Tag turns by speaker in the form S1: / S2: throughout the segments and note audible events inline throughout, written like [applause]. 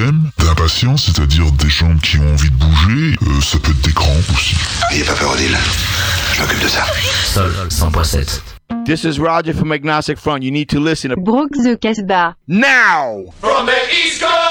S1: œdème, d'impatience, c'est-à-dire des jambes qui ont envie de bouger, euh, ça peut être des crampes aussi.
S2: N'ayez pas peur, Odile. Je m'occupe de ça.
S3: Sol 100.7.
S4: This is Roger from Agnostic Front. You need to listen to
S5: Brooks the Casbah.
S4: now.
S6: From the East Coast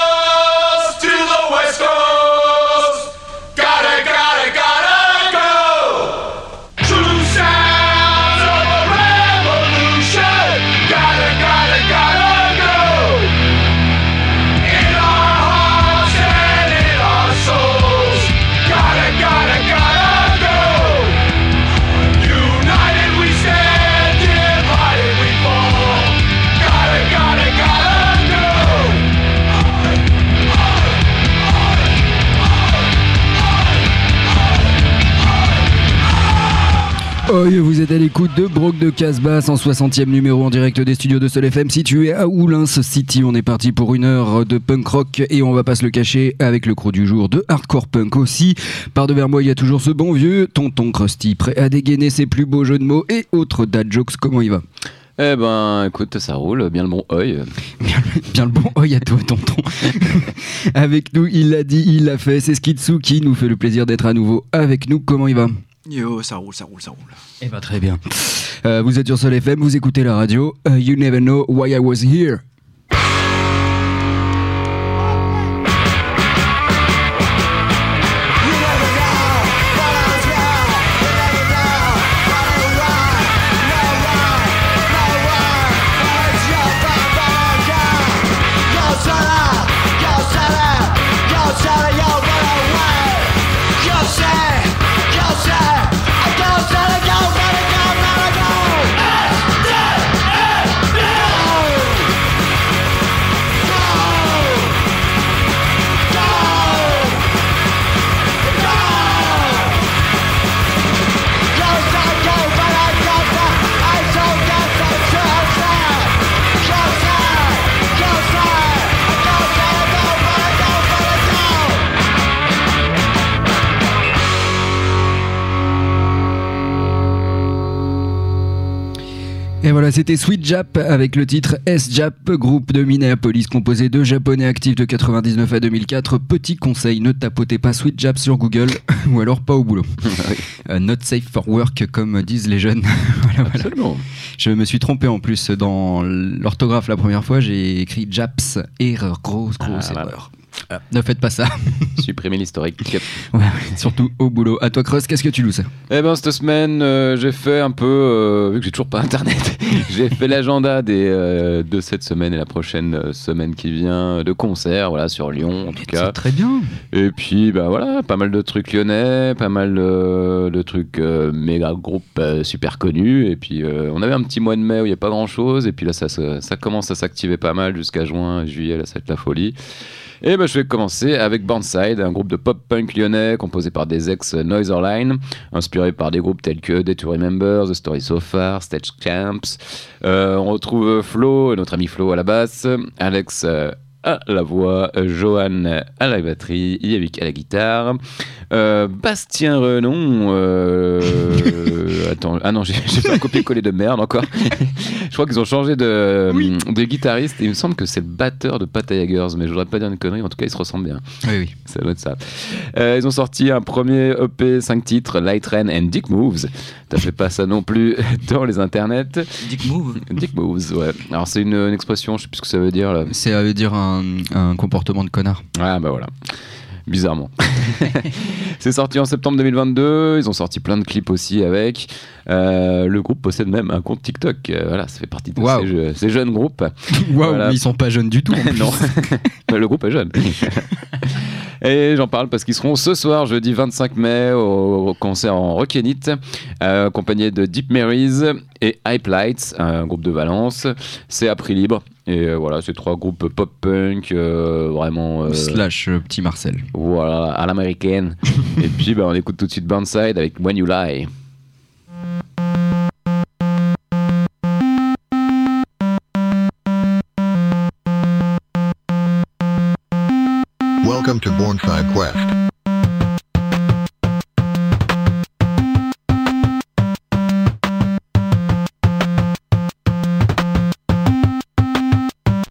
S7: Oh, vous êtes à l'écoute de Brock de Casbah, 160e numéro en direct des studios de Sol FM situé à Oulins City. On est parti pour une heure de punk rock et on va pas se le cacher avec le crew du jour de hardcore punk aussi. Par devers moi, il y a toujours ce bon vieux tonton Krusty prêt à dégainer ses plus beaux jeux de mots et autres dad jokes. Comment il va?
S8: Eh ben, écoute, ça roule, bien le bon œil. [laughs]
S7: Bien le bon œil à toi, tonton. [laughs] avec nous, il l'a dit, il l'a fait. C'est Skitsu qui nous fait le plaisir d'être à nouveau avec nous. Comment il va?
S9: Yo, ça roule, ça roule, ça roule.
S7: Eh ben très bien. Euh, vous êtes sur Sol FM, vous écoutez la radio. Euh, you never know why I was here. Et voilà, c'était Sweet Jap avec le titre S-Jap, groupe de Minneapolis composé de japonais actifs de 99 à 2004. Petit conseil, ne tapotez pas Sweet Jap sur Google [laughs] ou alors pas au boulot. [laughs] Euh, not safe for work, comme disent les jeunes. [laughs] Voilà, voilà.
S8: Absolument.
S7: Je me suis trompé en plus dans l'orthographe la première fois, j'ai écrit Japs, erreur, grosse, grosse
S8: Ah,
S7: erreur. Voilà, Ne faites pas ça, [laughs]
S8: Supprimer l'historique.
S7: Ouais, surtout au boulot. À toi, Cross, qu'est-ce que tu loues
S8: Eh ben, cette semaine, euh, j'ai fait un peu, euh, vu que j'ai toujours pas internet, [laughs] j'ai fait l'agenda des, euh, de cette semaine et la prochaine semaine qui vient de concerts, voilà, sur Lyon en tout cas.
S7: C'est très bien.
S8: Et puis, bah voilà, pas mal de trucs lyonnais, pas mal de, de trucs euh, méga groupes euh, super connus. Et puis, euh, on avait un petit mois de mai où il n'y a pas grand chose. Et puis là, ça, ça commence à s'activer pas mal jusqu'à juin, juillet, là, ça va être la folie. Et ben, je vais commencer avec Burnside, un groupe de pop-punk lyonnais composé par des ex-Noiserline, inspiré par des groupes tels que Day to Remember, The Story So Far, Stage Camps. Euh, on retrouve Flo, notre ami Flo à la basse, Alex euh, à la voix, Johan à la batterie, Yavik à la guitare, euh, Bastien Renon. euh, [laughs] attends, ah non, j'ai fait un copier-coller de merde encore. je crois qu'ils ont changé de, de guitariste et il me semble que c'est le batteur de Patayagers, mais je voudrais pas dire une connerie, en tout cas, ils se ressemblent bien.
S7: Oui, oui.
S8: Ça doit être ça. Euh, ils ont sorti un premier EP 5 titres, Light Rain and Dick Moves. T'as fait pas ça non plus dans les internets.
S9: Dick Move.
S8: Dick Moves, ouais. Alors c'est une, une expression, je sais plus ce que ça veut dire là.
S7: C'est à veut dire un, un comportement de connard.
S8: Ah bah voilà. Bizarrement. [laughs] c'est sorti en septembre 2022. Ils ont sorti plein de clips aussi avec. Euh, le groupe possède même un compte TikTok. Euh, voilà, ça fait partie de
S7: Waouh.
S8: ces, jeux- ces jeunes groupes. [laughs]
S7: Waouh,
S8: Voilà.
S7: mais ils sont pas jeunes du tout. en [laughs]
S8: non, le groupe est jeune. Et j'en parle parce qu'ils seront ce soir, jeudi 25 mai, au concert en Rockenit, euh, accompagné de Deep Marys et Hype Lights, un groupe de Valence. C'est à prix libre. Et euh, voilà, c'est trois groupes pop-punk, euh, vraiment. euh,
S7: Slash euh, petit Marcel.
S8: voilà, à l'américaine. [laughs] et puis, bah, on écoute tout de suite Burnside avec When You Lie.
S2: Welcome to Bornside Quest.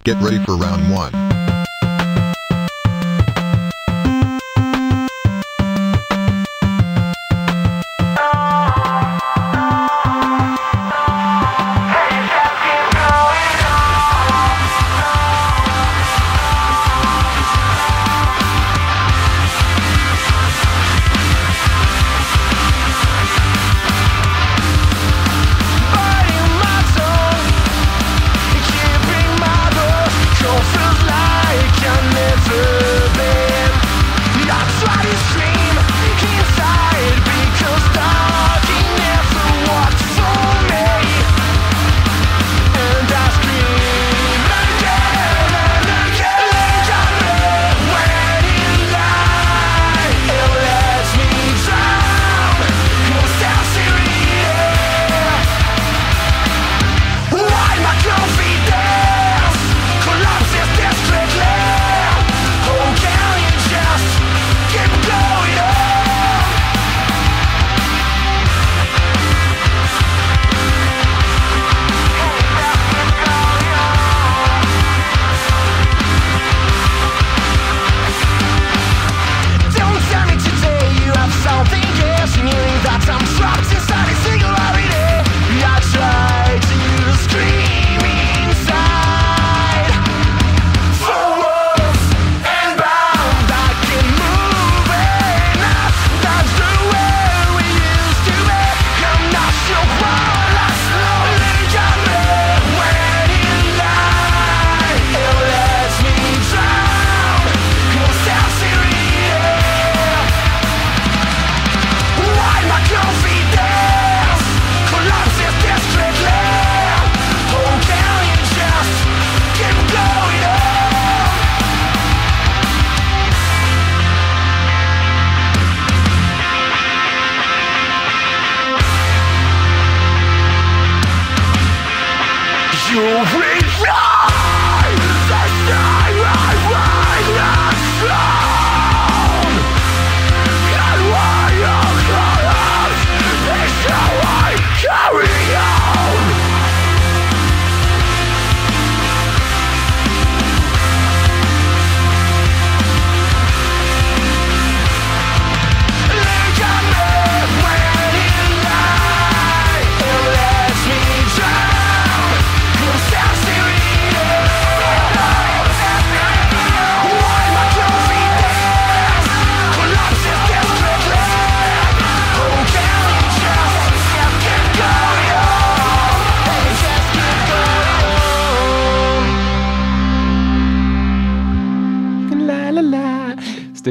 S2: Get ready for round one.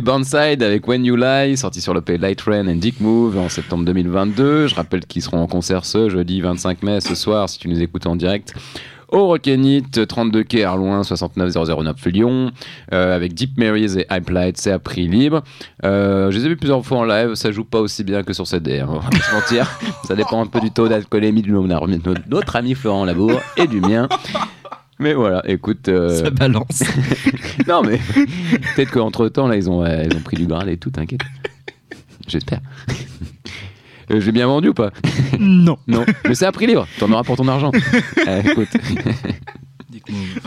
S8: Burnside avec When You Lie, sorti sur le P Light Rain and Dick Move en septembre 2022. Je rappelle qu'ils seront en concert ce jeudi 25 mai, ce soir, si tu nous écoutes en direct. Au Rockenit, 32 quai Arloin, 69009 Lyon, euh, avec Deep Marys et Hype Light, c'est à prix libre. Euh, je les ai vus plusieurs fois en live, ça joue pas aussi bien que sur CD, hein, on va se mentir. Ça dépend un peu du taux d'alcoolémie de notre ami Florent Labour et du mien. Mais voilà, écoute. euh,
S7: Ça balance. [laughs]
S8: non, mais peut-être qu'entre temps, là, ils ont, euh, ils ont pris du Graal et tout, t'inquiète. J'espère. Euh, J'ai bien vendu ou pas?
S7: Non.
S8: Non. Mais c'est à prix libre, t'en auras pour ton argent. [laughs] Euh, écoute,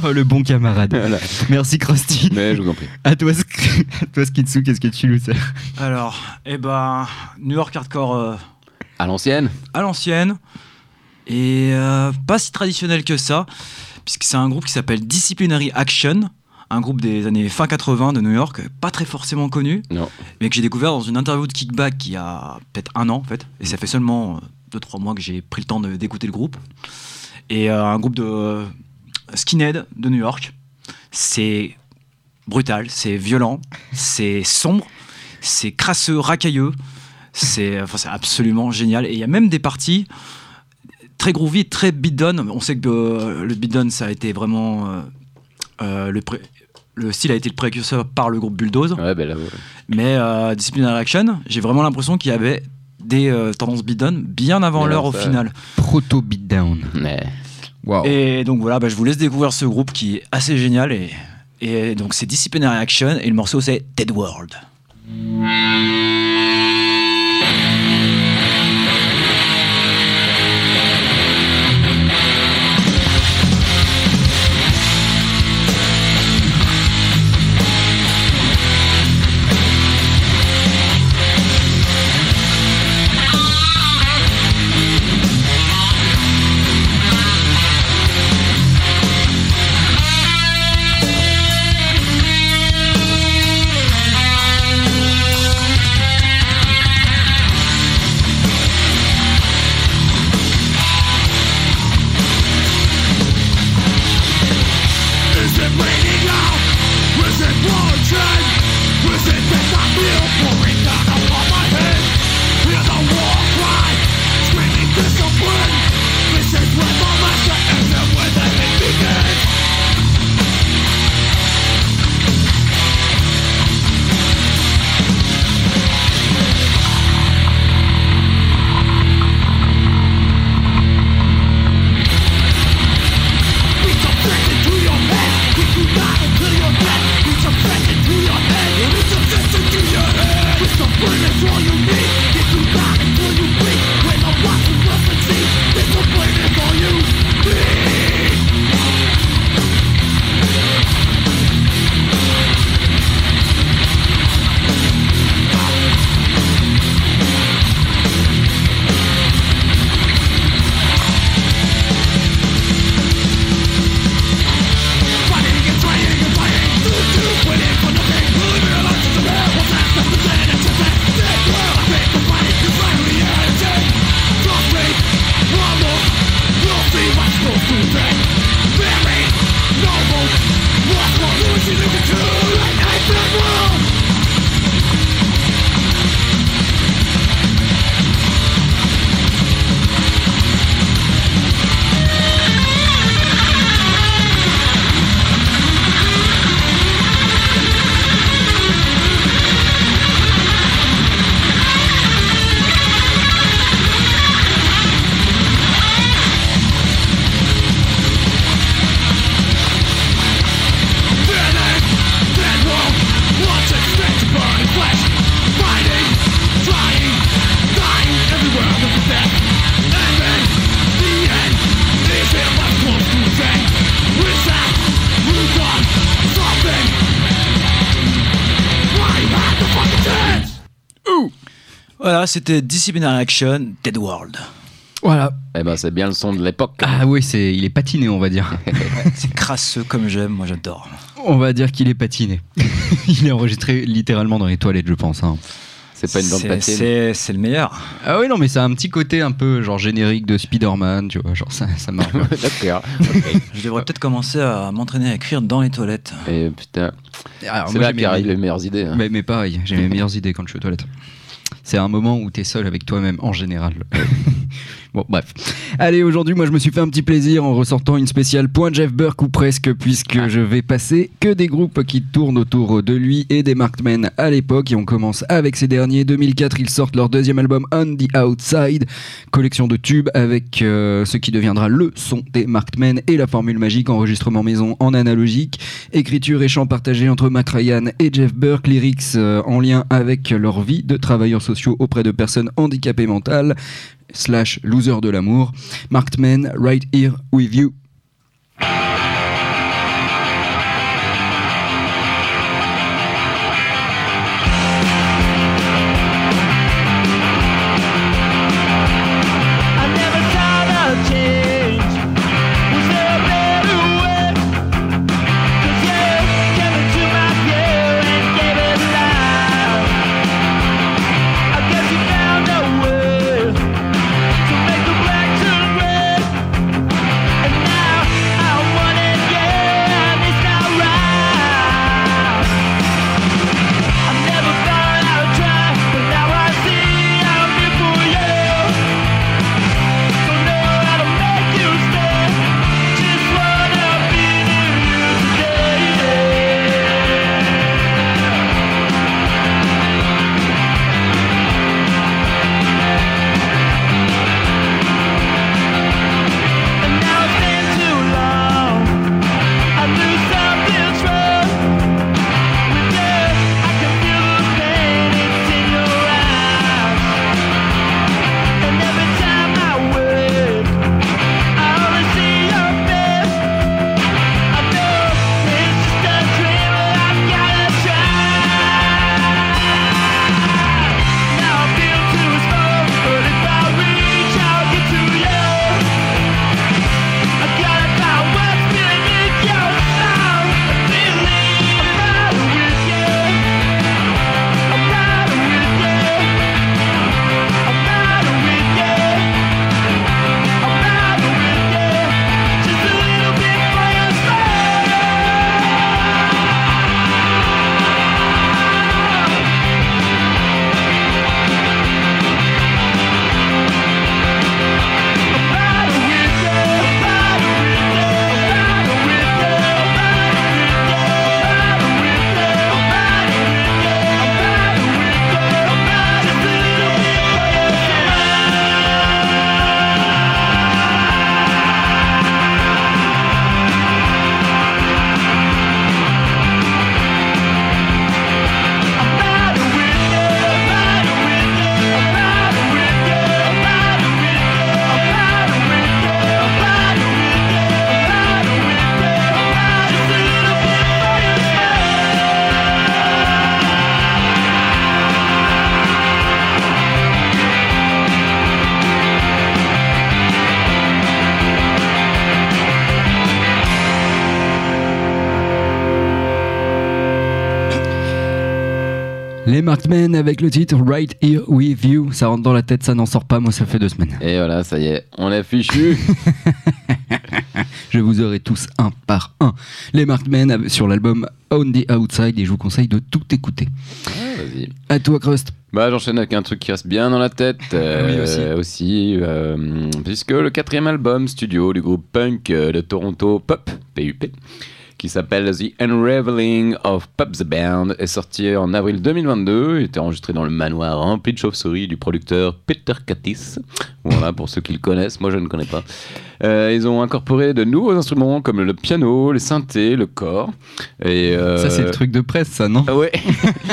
S7: Oh, le bon camarade.
S8: Voilà.
S7: Merci Krusty.
S8: mais je vous en prie.
S7: À toi, Sk- à toi Skitsu, qu'est-ce que tu nous sais
S9: Alors, eh ben, New York Hardcore euh,
S8: À l'ancienne
S9: à l'ancienne et euh, pas si traditionnel que ça, puisque c'est un groupe qui s'appelle Disciplinary Action, un groupe des années fin 80 de New York, pas très forcément connu,
S8: Non.
S9: mais que j'ai découvert dans une interview de Kickback il y a peut-être un an en fait, et ça fait seulement 2-3 mois que j'ai pris le temps d'écouter le groupe. Et euh, un groupe de euh, skinhead de New York, c'est brutal, c'est violent, c'est sombre, c'est crasseux, racailleux, c'est enfin, c'est absolument génial. Et il y a même des parties très groovy, très beatdown. On sait que euh, le beatdown, ça a été vraiment. euh, euh, le, pré- le style a été le précurseur par le groupe Bulldoze.
S8: Ouais, ben là, ouais.
S9: Mais euh, Disciplinary Action, j'ai vraiment l'impression qu'il y avait des euh, tendances beatdown bien avant l'heure au final.
S7: Proto Beatdown.
S8: Mais
S7: Waouh.
S9: Et donc voilà, bah, je vous laisse découvrir ce groupe qui est assez génial. Et, et donc c'est Disciplinary Action et le morceau c'est Dead World. Voilà, c'était Disciplinary Action, Dead World.
S7: Voilà.
S8: eh ben, c'est bien le son de l'époque.
S7: Ah oui, c'est, il est patiné, on va dire. [laughs]
S9: C'est crasseux comme j'aime, moi j'adore.
S7: On va dire qu'il est patiné. [laughs] il est enregistré littéralement dans les toilettes, je pense. hein.
S8: C'est pas une bande
S9: C'est-
S8: papier.
S9: C'est c'est le meilleur.
S10: Ah oui, non, mais ça a un petit côté un peu genre générique de Spider-Man, tu vois, genre ça, ça marche. [laughs]
S8: D'accord.
S9: Je devrais peut-être commencer à m'entraîner à écrire dans les toilettes.
S8: Et putain,
S10: Alors,
S8: c'est
S10: moi,
S8: là
S10: j'ai mes-
S8: qu'arrivent les meilleures idées. hein.
S10: Mais, mais pareil, j'ai mes meilleures idées quand je suis aux toilettes. C'est un moment où t'es seul avec toi-même en général. [laughs] bon, bref. Allez, aujourd'hui, moi, je me suis fait un petit plaisir en ressortant une spéciale point Jeff Burke ou presque, puisque je vais passer que des groupes qui tournent autour de lui et des Markmen à l'époque. Et on commence avec ces derniers. 2004, ils sortent leur deuxième album On the Outside, collection de tubes avec euh, ce qui deviendra le son des Markmen et la formule magique enregistrement maison en analogique, écriture et chant partagés entre Mac Ryan et Jeff Burke, lyrics euh, en lien avec leur vie de travailleurs sociaux auprès de personnes handicapées mentales, slash loser de l'amour. Marked Men, right here with you. Avec le titre Right Here With You. Ça rentre dans la tête, ça n'en sort pas. Moi, ça fait deux semaines.
S8: Et voilà, ça y est, on l'a fichu. [laughs]
S10: Je vous aurai tous un par un. Les Marked Men av- sur l'album On the Outside et je vous conseille de tout écouter.
S8: Vas-y.
S10: À toi, Crust.
S8: Bah, j'enchaîne avec un truc qui reste bien dans la tête. euh,
S10: Oui,
S8: aussi. euh, puisque le quatrième album studio du groupe punk euh, de Toronto Pop, PUP, qui s'appelle The Unraveling of Pop the Band, est sorti en avril 2022. Il était enregistré dans le manoir rempli de chauves-souris du producteur Peter Katis. Voilà, pour ceux qui le connaissent, moi je ne connais pas. Euh, ils ont incorporé de nouveaux instruments comme le piano, les synthés, le corps. Et, euh,
S10: Ça, c'est le truc de presse, ça, non?
S8: Ah Ouais.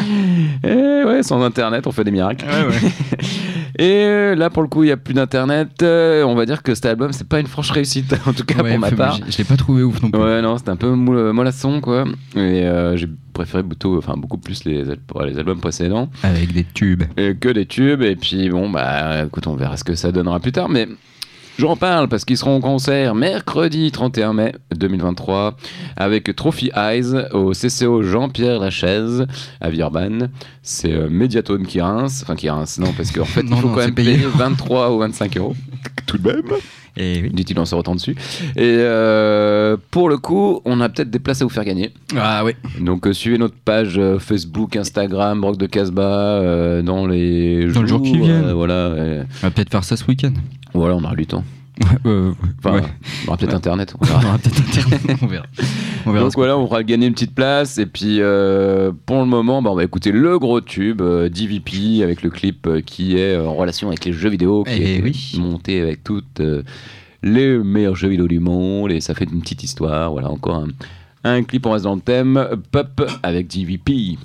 S8: [laughs] Et ouais, sans internet, on fait des miracles. [laughs] Et euh, là, pour le coup, il n'y a plus d'internet. Euh, on va dire que cet album, c'est pas une franche réussite, [laughs] en tout cas
S10: Ouais,
S8: pour ma part.
S10: Je, je l'ai pas trouvé ouf non plus.
S8: Ouais, non, c'était un peu mollasson, quoi. Et euh, j'ai préféré plutôt, enfin, beaucoup plus les, les albums précédents
S10: Avec des tubes.
S8: euh, que des tubes. Et puis, bon, bah, écoute, on verra ce que ça donnera plus tard. Mais J'en parle parce qu'ils seront en concert mercredi 31 mai 2023 avec Trophy Eyes au CCO Jean-Pierre Lachaise à Villeurbanne. C'est euh, Mediatone qui rince, enfin qui rince, non, parce qu'en fait, [laughs] il faut
S7: non,
S8: quand même payer 23 ou 25 euros. [laughs] Tout de même.
S7: Et oui.
S8: Dit-il en se retenant dessus. Et euh, pour le coup, on a peut-être des places à vous faire gagner.
S7: Ah oui.
S8: Donc euh, suivez notre page euh, Facebook, Instagram, Brock de Casbah dans les
S7: Dans le jour qui
S8: jours,
S7: viennent.
S8: voilà,
S7: On va peut-être faire ça ce week-end.
S8: Voilà, on aura du temps.
S7: Euh,
S8: Enfin,
S7: ouais.
S8: on aura peut-être
S7: Ouais.
S8: internet. on
S7: aura peut-être [laughs] internet. On verra. On verra
S8: Donc voilà, on fera gagner une petite place. Et puis euh, pour le moment, bah, on va écouter le gros tube euh, DVP avec le clip euh, qui est euh, en relation avec les jeux vidéo, qui
S7: Eh
S8: est
S7: oui.
S8: monté avec toutes euh, les meilleurs jeux vidéo du monde. Et ça fait une petite histoire. Voilà, encore un, un clip, on reste dans le thème. Pop avec DVP.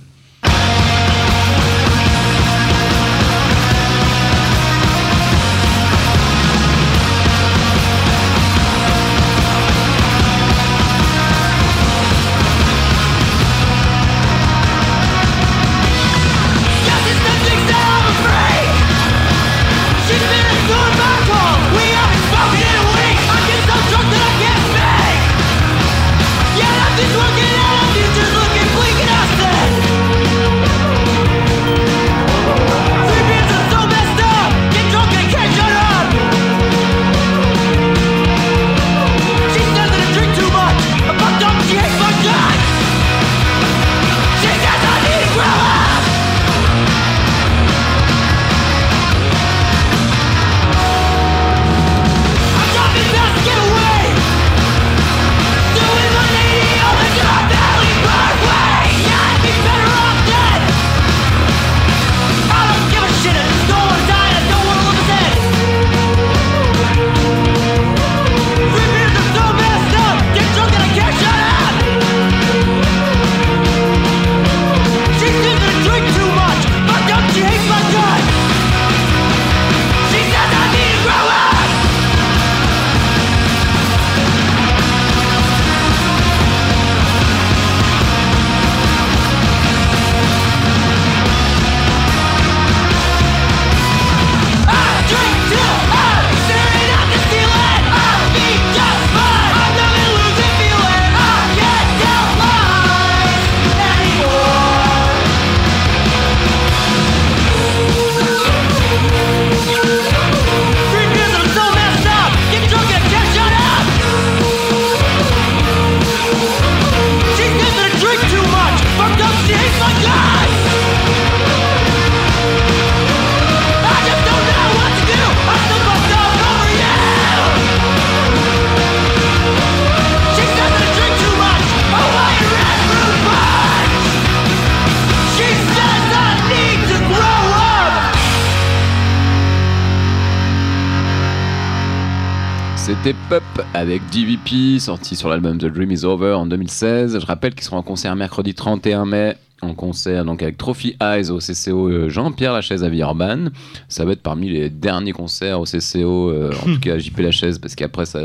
S8: Avec DVP, sorti sur l'album The Dream Is Over en 2016. Je rappelle qu'ils seront en concert mercredi 31 mai, en concert donc avec Trophy Eyes au CCO euh, Jean-Pierre Lachaise à Villeurbanne. Ça va être parmi les derniers concerts au CCO, euh, en tout cas à JP Lachaise, parce qu'après ça,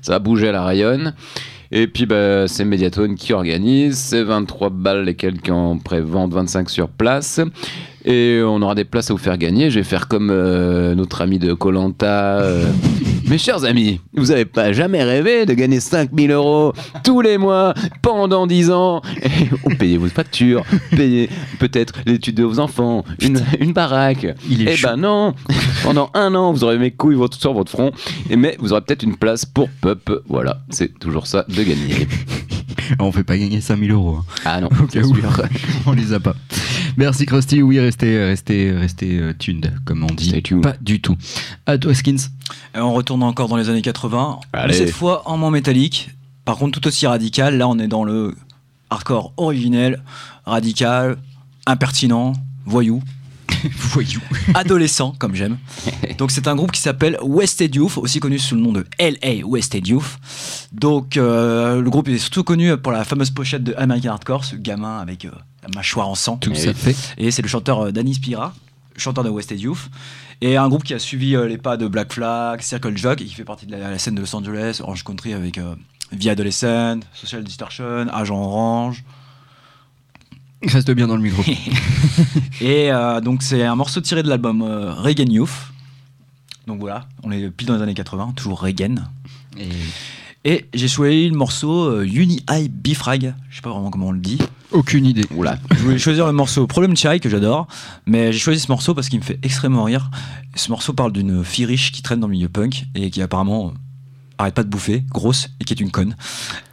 S8: ça va bouger à la rayonne. Et puis bah, c'est Mediatone qui organise, c'est 23 balles et quelques en pré-vente, 25 sur place. Et on aura des places à vous faire gagner. Je vais faire comme euh, notre ami de Colanta. Mes chers amis, vous avez pas jamais rêvé de gagner 5000 euros tous les mois pendant 10 ans? Et payez vos factures, payez peut-être l'étude de vos enfants, une, une baraque.
S7: Il est
S8: Eh ben non Pendant un an, vous aurez mes couilles votre- sur votre front, et mais vous aurez peut-être une place pour Pup. Voilà, c'est toujours ça de gagner. [laughs]
S7: On fait pas gagner 5000 euros. hein.
S8: Ah non,
S7: Au cas où. [laughs] On les a pas. Merci Krusty. Oui, restez, restez, restez euh, tuned, comme on dit.
S8: Stay tuned.
S7: Pas du tout. À toi, Skins.
S9: Et on retourne encore dans les années 80,
S8: Allez.
S9: mais cette fois en moins métallique. Par contre, tout aussi radical. Là, on est dans le hardcore originel, radical, impertinent, voyou, [laughs]
S7: Voyou. [laughs]
S9: adolescent, comme j'aime. Donc, c'est un groupe qui s'appelle Wasted Youth, aussi connu sous le nom de LA Wasted Youth. Donc, euh, le groupe est surtout connu pour la fameuse pochette de American Hardcore, ce gamin avec euh, la mâchoire en sang.
S7: Tout
S8: Eh
S7: ça
S8: oui.
S7: fait.
S9: Et c'est le chanteur euh, Danny Spira, chanteur de Wasted Youth. Et un groupe qui a suivi euh, les pas de Black Flag, Circle Jerk, et qui fait partie de la, la scène de Los Angeles, Orange Country avec euh, Via Adolescent, Social Distortion, Agent Orange.
S7: Reste bien dans le micro. [laughs]
S9: Et euh, donc c'est un morceau tiré de l'album euh, Reagan Youth. Donc voilà, on est pile dans les années 80, toujours Reagan. Et, j'ai choisi le morceau euh, Uni High Bifrag. Je sais pas vraiment comment on le dit.
S7: Aucune idée.
S8: Oula.
S9: Je voulais choisir le morceau Problem Child que j'adore, mais j'ai choisi ce morceau parce qu'il me fait extrêmement rire. Ce morceau parle d'une fille riche qui traîne dans le milieu punk et qui apparemment euh, arrête pas de bouffer, grosse et qui est une conne.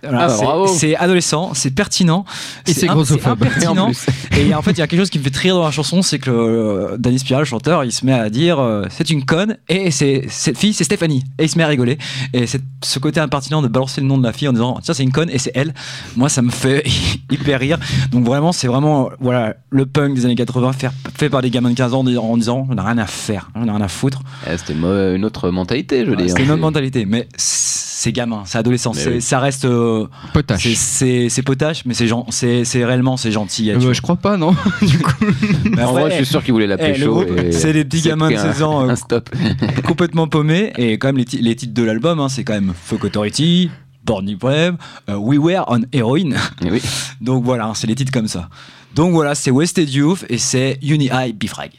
S9: Voilà,
S8: Ah bah,
S9: c'est-
S8: bravo.
S9: c'est adolescent, c'est pertinent
S7: Et c'est grossophobe.
S9: impertinent.
S8: Et [laughs] en plus.
S9: Et en fait, il y a quelque chose qui me fait très rire dans la chanson, c'est que euh, Danny Spiral, le chanteur, il se met à dire euh, c'est une conne et c'est cette fille, c'est Stéphanie. Et il se met à rigoler. Et ce côté impertinent de balancer le nom de la fille en disant tiens, c'est une conne et c'est elle. Moi, ça me fait [laughs] hyper rire. Donc vraiment, c'est vraiment voilà le punk des années 80 fait, fait par des gamins de 15 ans en disant- on n'a rien à faire, on n'a rien à foutre.
S8: Eh, C'était une autre mentalité, je veux
S9: Voilà,
S8: dire.
S9: c'est une autre mentalité, mais c'est gamin, c'est adolescent,
S8: oui.
S9: ça reste. euh,
S7: Potache.
S9: c'est- potache, mais c'est réellement c'est gentil.
S7: Euh, bah, je crois pas, non [laughs] Du coup.
S9: Mais
S8: En
S9: vrai,
S8: vrai, je suis sûr qu'il voulait la
S9: eh,
S8: pécho.
S9: c'est des petits gamins de
S8: pris [laughs] un-
S9: 16 ans, euh, [laughs] complètement paumé et quand même les, ti- les titres de l'album hein, c'est quand même Fuck Authority Born Wave euh, We Were on Heroin
S8: Eh oui.
S9: donc voilà hein, c'est les titres comme ça donc voilà c'est Wasted Youth et c'est Uni High Bifrag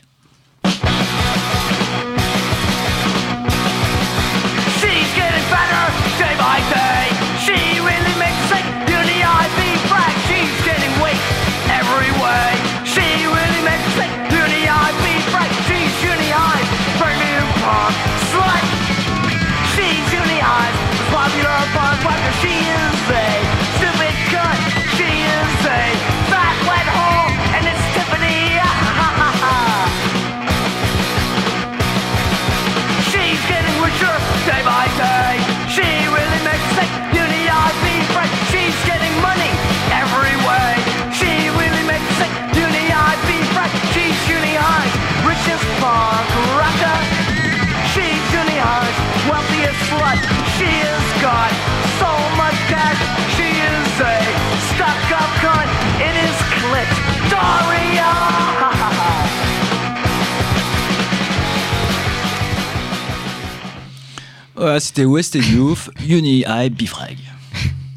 S9: voilà c'était Wasted Youth [laughs] Uni High Bifrag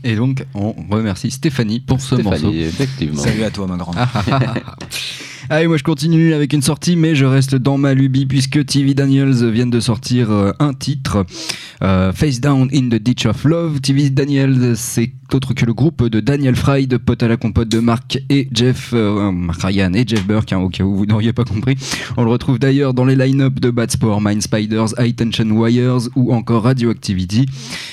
S7: Et donc, on remercie Stéphanie pour ce morceau.
S8: Stéphanie, effectivement.
S9: salut à toi ma grande [laughs]
S7: Allez, moi je continue avec une sortie, mais je reste dans ma lubie puisque TV Daniels viennent de sortir euh, un titre, euh, Face Down in the Ditch of Love. TV Daniels, c'est autre que le groupe de Daniel Fry, de pote à la compote de Mark et Jeff, euh, Mark Ryan et Jeff Burke, hein, au cas où vous [laughs] n'auriez pas compris. On le retrouve d'ailleurs dans les line-up de Bad Sport, Mind Spiders, High Tension Wires ou encore Radioactivity.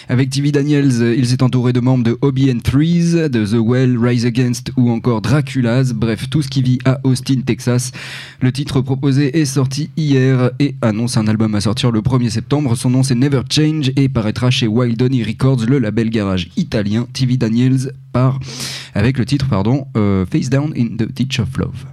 S7: Avec TV Daniels, euh, il s'est entouré de membres de Hobby and Threes, de The Well, Rise Against ou encore Dracula's, bref, tout ce qui vit à Austin, Texas. Le titre proposé est sorti hier et annonce un album à sortir le 1er septembre. Son nom c'est Never Change et paraîtra chez Wild Donny Records, le label garage italien. TV Daniels part avec le titre pardon, euh, Face Down in the Ditch of Love.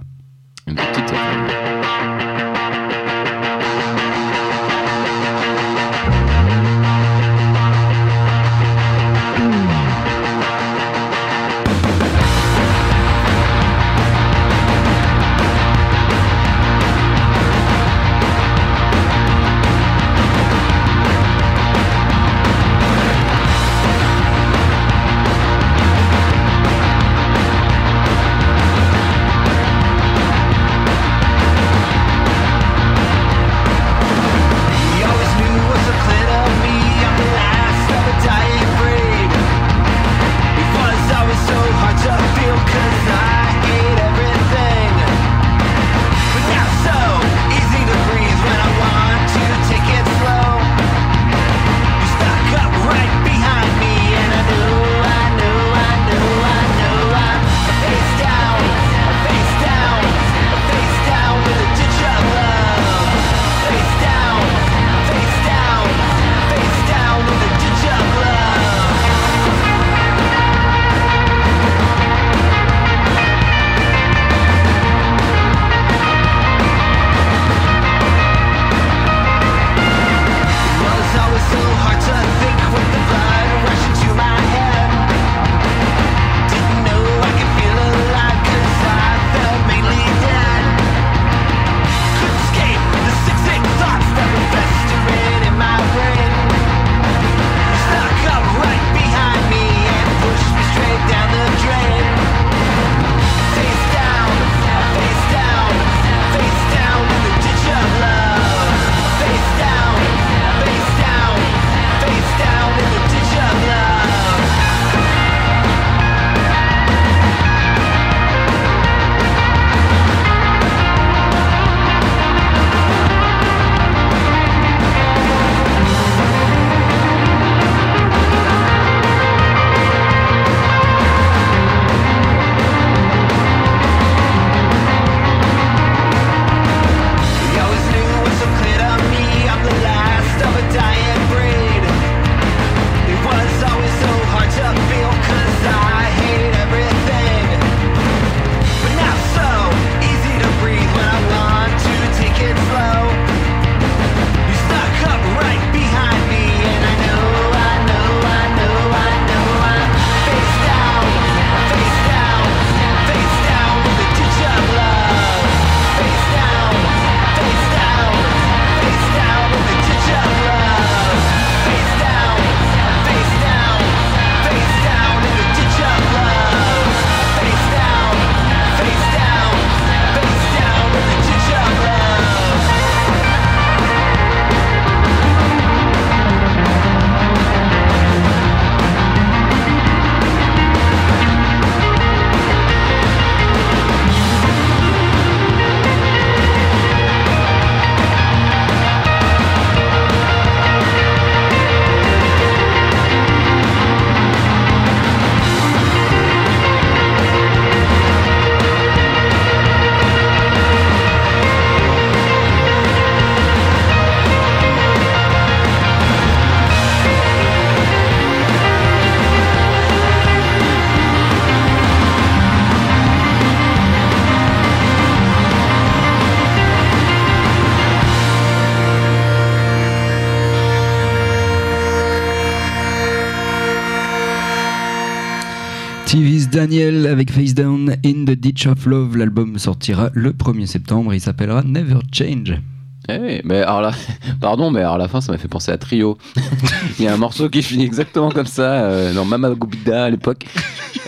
S7: Daniel avec Face Down in the Ditch of Love. L'album sortira le 1er septembre. Il s'appellera Never Change.
S8: Eh hey, mais alors là, [laughs] pardon, mais alors à la fin, ça m'a fait penser à Trio. [laughs] Il y a un morceau qui finit exactement comme ça euh, dans Mama Gubida à l'époque.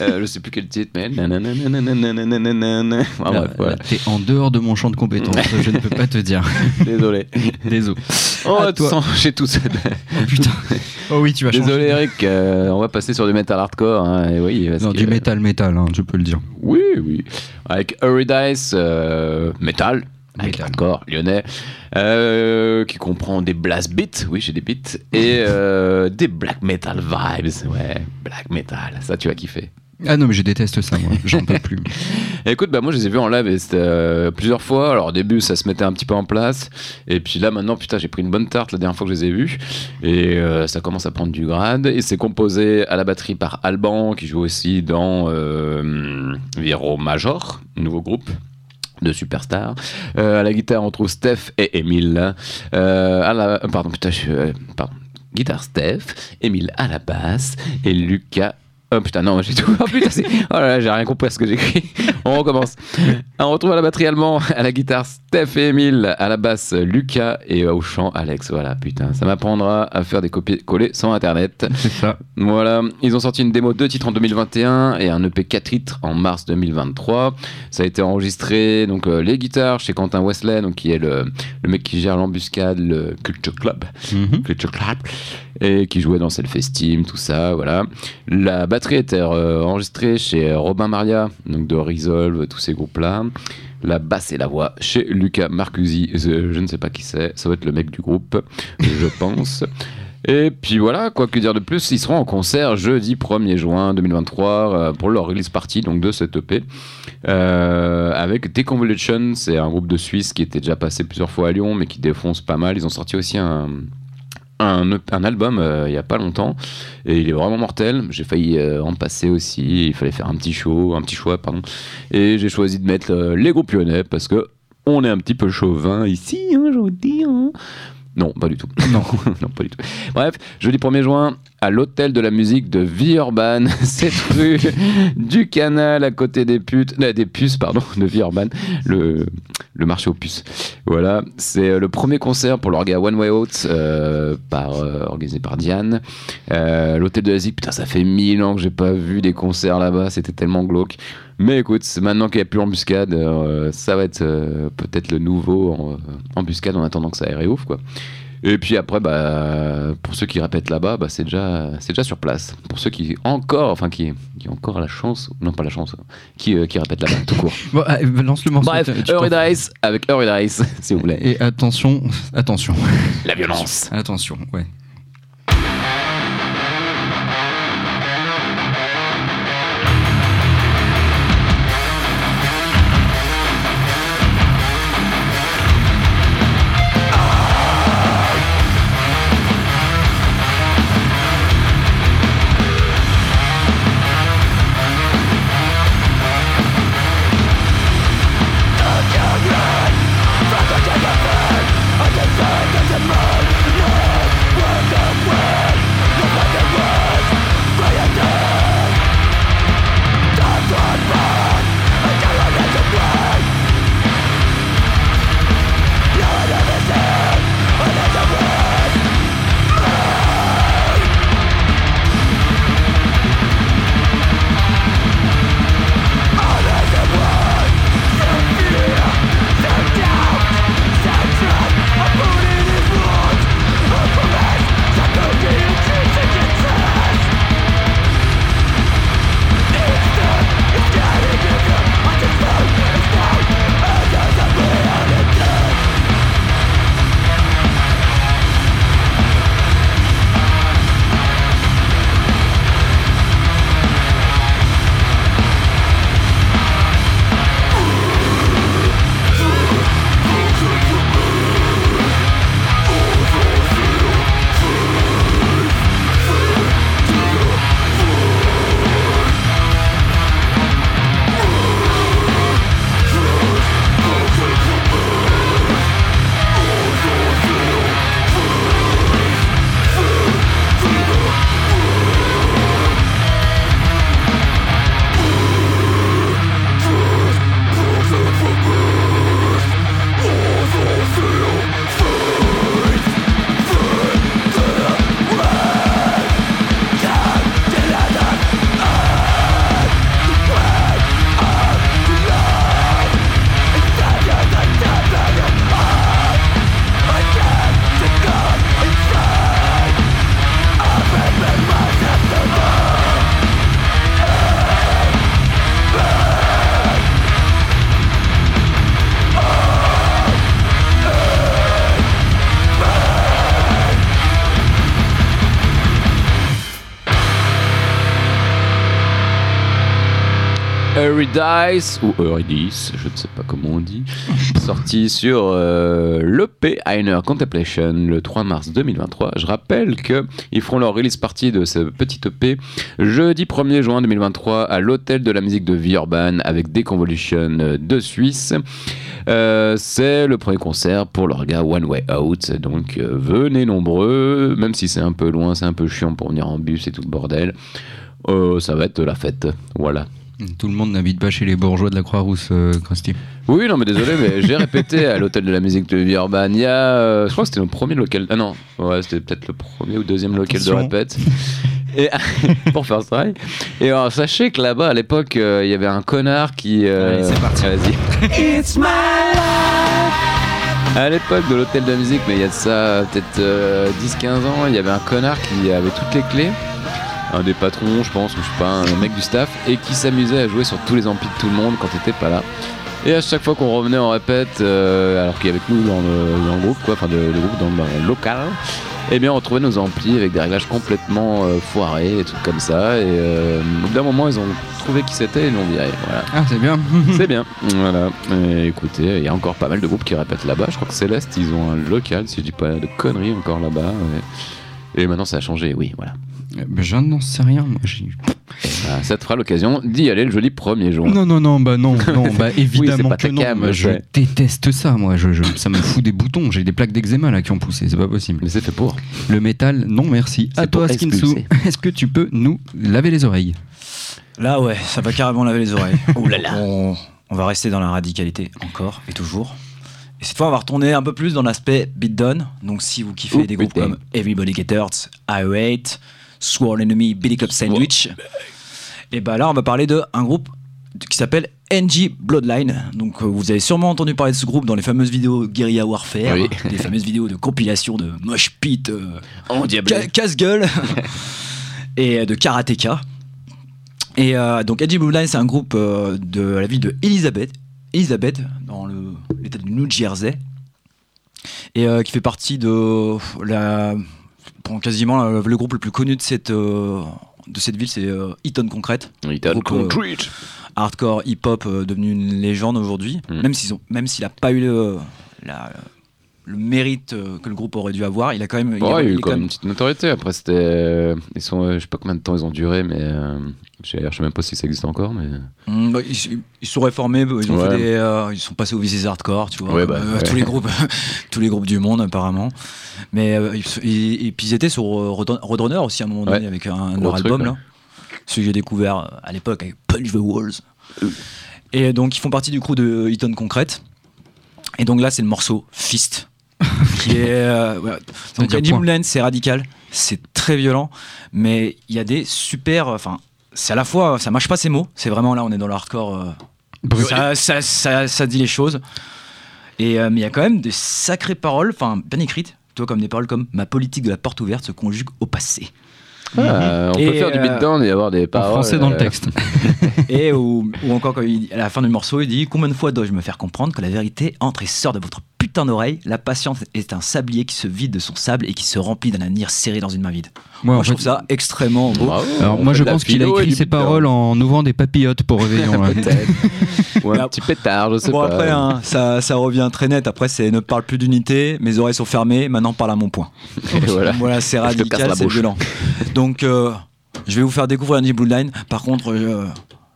S8: Euh, je sais plus quel titre, mais. Ah, voilà.
S7: T'es en dehors de mon champ de compétences, je ne peux pas te dire.
S8: Désolé.
S7: Désolé.
S8: On va
S7: tous
S8: enchaîner tout seul.
S7: Oh putain. Oh oui, tu vas changer.
S8: Désolé, Eric, euh, on va passer sur du metal hardcore. Hein, et oui,
S7: non, du metal metal, hein, tu peux le dire.
S8: Oui, oui. Avec Eurydice, metal. Avec
S7: Metal.
S8: hardcore lyonnais, euh, qui comprend des blast beats, oui j'ai des beats, et [laughs] euh, des black metal vibes, ouais, black metal, ça tu vas kiffer.
S7: Ah non, mais je déteste ça, moi. J'en peux plus. [laughs]
S8: Écoute, bah moi je les ai vus en live et c'était, euh, plusieurs fois. Alors au début ça se mettait un petit peu en place. Et puis là maintenant, putain, j'ai pris une bonne tarte la dernière fois que je les ai vus. Et euh, ça commence à prendre du grade. Et c'est composé à la batterie par Alban qui joue aussi dans euh, Viro Major, nouveau groupe de superstars. Euh, à la guitare on trouve Steph et Emile. Euh, à la, pardon, putain, euh, pardon. Guitare Steph, Emile à la basse et Lucas Oh putain, non, j'ai tout. Oh putain, c'est- oh là là, j'ai rien compris à ce que j'écris. [laughs] On recommence. On retrouve à la batterie allemand, à la guitare Steph et Emile, à la basse Lucas et au chant Alex. Voilà, putain, ça m'apprendra à faire des copier-coller sans internet. [laughs]
S7: C'est ça.
S8: Voilà, ils ont sorti une démo 2 titres en 2021 et un EP 4 titres en mars 2023. Ça a été enregistré, donc euh, les guitares chez Quentin Wesley, donc qui est le, le mec qui gère l'embuscade, le Culture Club.
S7: Mhm.
S8: Culture Club, et qui jouait dans Self-Esteem, tout ça, voilà. La batterie était euh, enregistrée chez Robin Maria, donc de Resolve, tous ces groupes-là. La basse et la voix chez Lucas Marcusi, je, je ne sais pas qui c'est, ça va être le mec du groupe, je [laughs] pense. Et puis voilà, quoi que dire de plus, ils seront en concert jeudi 1er juin 2023 euh, pour leur release party donc de cette EP euh, avec Deconvolution, c'est un groupe de Suisse qui était déjà passé plusieurs fois à Lyon mais qui défonce pas mal. Ils ont sorti aussi un, un, un album euh, il y a pas longtemps et il est vraiment mortel. J'ai failli euh, en passer aussi, il fallait faire un petit show, un petit choix pardon. Et j'ai choisi de mettre euh, les groupes lyonnais parce que on est un petit peu chauvin ici, hein, je vous dis. hein. Non, pas du tout. [laughs] Non, [laughs] non, pas du tout. Bref, jeudi 1er juin, à l'hôtel de la musique de Villeurbanne, [laughs] cette rue du canal à côté des putes, euh, des puces, pardon, de Villeurbanne, le, le marché aux puces. Voilà, c'est euh, le premier concert pour l'orga One Way Out, euh, par, euh, organisé par Diane. L'hôtel de la Zik, putain, ça fait mille ans que j'ai pas vu des concerts là-bas, c'était tellement glauque. Mais écoute, maintenant qu'il n'y a plus embuscade, euh, ça va être euh, peut-être le nouveau en- embuscade en attendant que ça réouvre, quoi. Et puis après, bah, pour ceux qui répètent là-bas, bah, c'est déjà, c'est déjà sur place. Pour ceux qui encore, enfin qui, qui ont encore la chance, non pas la chance, qui, euh, qui répètent là-bas, tout court. [laughs]
S7: Bon, lance le morceau.
S8: Bref, Eurydice avec Eurydice, [laughs] s'il vous plaît.
S7: Et attention, attention,
S8: La violence.
S7: attention, ouais.
S8: Eurydice, ou Eurydice, je ne sais pas comment on dit, [laughs] sorti sur euh, l'EP Einer Contemplation le 3 mars 2023. Je rappelle qu'ils feront leur release party de ce petit EP jeudi 1er juin 2023 à l'hôtel de la musique de Villeurbanne avec Deconvolution euh, de Suisse. Euh, c'est le premier concert pour leur gars One Way Out, donc euh, venez nombreux, même si c'est un peu loin, c'est un peu chiant pour venir en bus et tout le bordel. Ça va être la fête, voilà.
S7: Tout le monde n'habite pas chez les bourgeois de la Croix-Rousse, euh, Krusty.
S8: Oui, non, mais désolé, mais j'ai répété à l'hôtel de la musique de Villeurbanne. Il y a, euh, je crois que c'était le premier local. Ah non, ouais, c'était peut-être le premier ou deuxième local de répète. Et [laughs] pour faire ce travail. Et alors, sachez que là-bas, à l'époque, euh, il y avait un connard qui. euh,
S7: Allez, c'est parti.
S8: Vas-y. À l'époque de l'hôtel de la musique, mais il y a de ça peut-être euh, 10-15 ans, il y avait un connard qui avait toutes les clés. Un des patrons, je pense, ou je sais pas, un mec du staff, et qui s'amusait à jouer sur tous les amplis de tout le monde quand t'étais pas là. Et à chaque fois qu'on revenait en répète, euh, alors qu'il y avait que nous dans le, dans le groupe, quoi, enfin de- le groupe dans le, dans le local, eh bien on retrouvait nos amplis avec des réglages complètement euh, foirés et tout comme ça. Et euh, au bout d'un moment, ils ont trouvé qui c'était et viré. Voilà.
S7: Ah, c'est bien. [laughs]
S8: C'est bien. Voilà. Et écoutez, il y a encore pas mal de groupes qui répètent là-bas. Je crois que Céleste, ils ont un local, si je dis pas de conneries, encore là-bas. Et, et maintenant, ça a changé, oui, voilà.
S7: Je n'en sais rien. Moi, j'ai-
S8: Ah, ça te fera l'occasion d'y aller le joli 1er juin.
S7: Non, non, non, bah non, non, bah [laughs] évidemment
S8: pas
S7: que non.
S8: cam, je
S7: déteste ça, moi. Je, je- ça me fout des boutons. J'ai des plaques d'eczéma là qui ont poussé. C'est pas possible.
S8: Mais c'est fait pour.
S7: Le métal, non merci.
S8: C'est
S7: À toi, Skinsu. [laughs] Est-ce que tu peux nous laver les oreilles?
S9: Là, ouais, ça va carrément laver les oreilles. [laughs] Ouh là là. On, on va rester dans la radicalité encore et toujours. Et cette fois, on va retourner un peu plus dans l'aspect beatdown. Donc, si vous kiffez
S8: Ouh,
S9: des groupes comme Everybody Get Hurt, I Hate, Sworn Enemy, Billy Club Sandwich, et bah là, on va parler de un groupe qui s'appelle NG Bloodline. Donc, euh, vous avez sûrement entendu parler de ce groupe dans les fameuses vidéos Guerrilla Warfare,
S8: Oui.
S9: les fameuses vidéos de compilation de Mosh Pit, euh,
S8: Oh.
S9: Ca- casse-gueule [laughs] et euh, de karatéka. Et euh, donc Edgy Blue Line, c'est un groupe de la ville de Elizabeth, Elizabeth dans l'état du New Jersey, et qui fait partie de la, bon, quasiment euh, le groupe le plus connu de cette euh, de cette ville, c'est euh, Eaton Concrete, Groupe, euh,
S8: Concrete.
S9: hardcore hip-hop euh, devenu une légende aujourd'hui,
S8: Mm.
S9: même s'ils ont, même s'il a pas eu le, la- le mérite euh, que le groupe aurait dû avoir, il a quand même, il, a-
S8: il eu quand même une petite notoriété. Après, c'était. euh, Ils sont. euh, Je sais pas combien de temps ils ont duré, mais. euh, Je sais même pas si ça existe encore, mais.
S9: Mm, bah, ils, ils sont réformés, ils ont
S8: Ouais.
S9: fait des, euh, ils sont passés au VCS Hardcore, tu vois,
S8: Ouais, bah, ouais.
S9: tous les groupes, [laughs] tous les groupes du monde apparemment. Mais ils- et puis ils étaient sur Roadrunner aussi à un moment donné avec un, leur
S8: truc,
S9: album là, celui que j'ai découvert à l'époque avec Punch the Walls. Et donc ils font partie du crew de Eaton Concrete. Et donc là c'est le morceau Fist, [laughs] qui est euh, ouais. donc c'est radical, c'est très violent, mais il y a des super, enfin c'est à la fois, ça mâche pas ses mots, c'est vraiment là on est dans le hardcore. euh, ça, ça, ça, ça dit les choses. Et euh, mais il y a quand même des sacrées paroles, enfin bien écrites, toi comme des paroles comme ma politique de la porte ouverte se conjugue au passé.
S8: Ah, on
S9: Et,
S8: peut faire du
S9: euh,
S8: beatdown et avoir des
S7: En
S8: paroles.
S7: français dans le
S8: euh,
S7: texte. [laughs]
S9: Et ou, ou encore quand il- à la fin du morceau, il dit combien de fois dois-je me faire comprendre que la vérité entre et sort de votre putain d'oreille. La patience est un sablier qui se vide de son sable et qui se remplit d'un avenir serré dans une main vide.
S7: Moi,
S9: je
S7: fait,
S9: trouve ça extrêmement beau.
S8: bravo,
S7: alors moi je pense qu'il a écrit ses paroles en ouvrant des papillotes pour réveillon. [laughs]
S8: Ou un petit pétard, je sais
S9: Bon
S8: pas.
S9: après, hein, ça, ça revient très net. Après, c'est ne parle plus d'unité, mes oreilles sont fermées, maintenant parle à mon point. [laughs]
S8: Voilà.
S9: Voilà, c'est radical,
S8: la
S9: c'est
S8: bouche.
S9: violent. Donc, euh, je vais vous faire découvrir Andy Blue Line. Par contre, euh,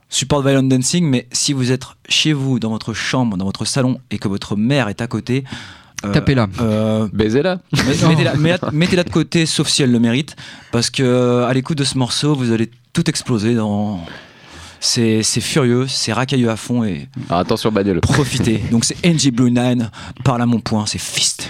S9: support Violent Dancing, mais si vous êtes chez vous, dans votre chambre, dans votre salon, et que votre mère est à côté, euh,
S7: Tapez-la.
S9: euh,
S8: Baisez-la.
S9: met- mettez-la mettez- mettez-la de côté, sauf si elle le mérite, parce que euh, à l'écoute de ce morceau, vous allez tout exploser. Dans... C'est furieux, c'est racailleux à fond et
S8: attention, bagnole.
S9: profitez. Donc c'est NG Blue Line, parle à mon point, c'est Fist.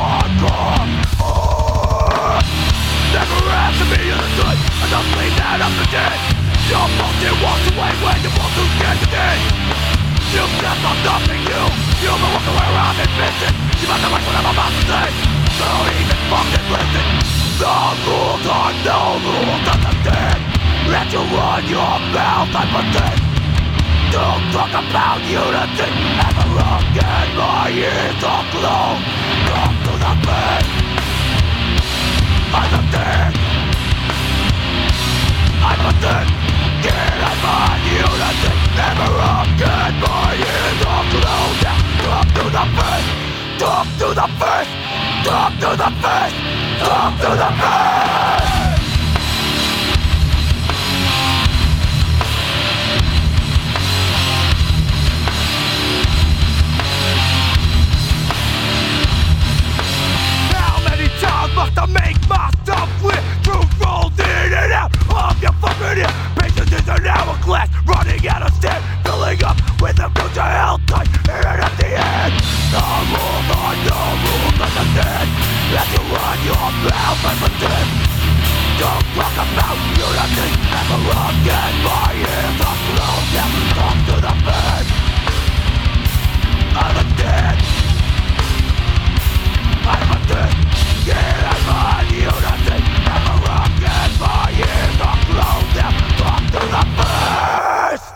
S8: have to be understood
S6: I don't believe that I'm the dead. Your multi walks away when you want to get the dead. You just are nothing you You don't walk away around and visit You might not like what I'm about to say. So even fucking listen. The rules are no rules of the dead. Let you run your mouth I pretend. Don't talk about unity Ever again. My ears are closed. Come to the bed. I'm the dead. Talk to the face! Talk to the face! Talk to the face with a future held tight here and at the end. The rules are no rules of the dead. Let you run your mouth and pretend. Don't talk about unity ever again. My ears are closed, never talk to the bed. I'm a dead. I'm a dead. Get out my unity. Never again. My ears are closed, never talk to the first.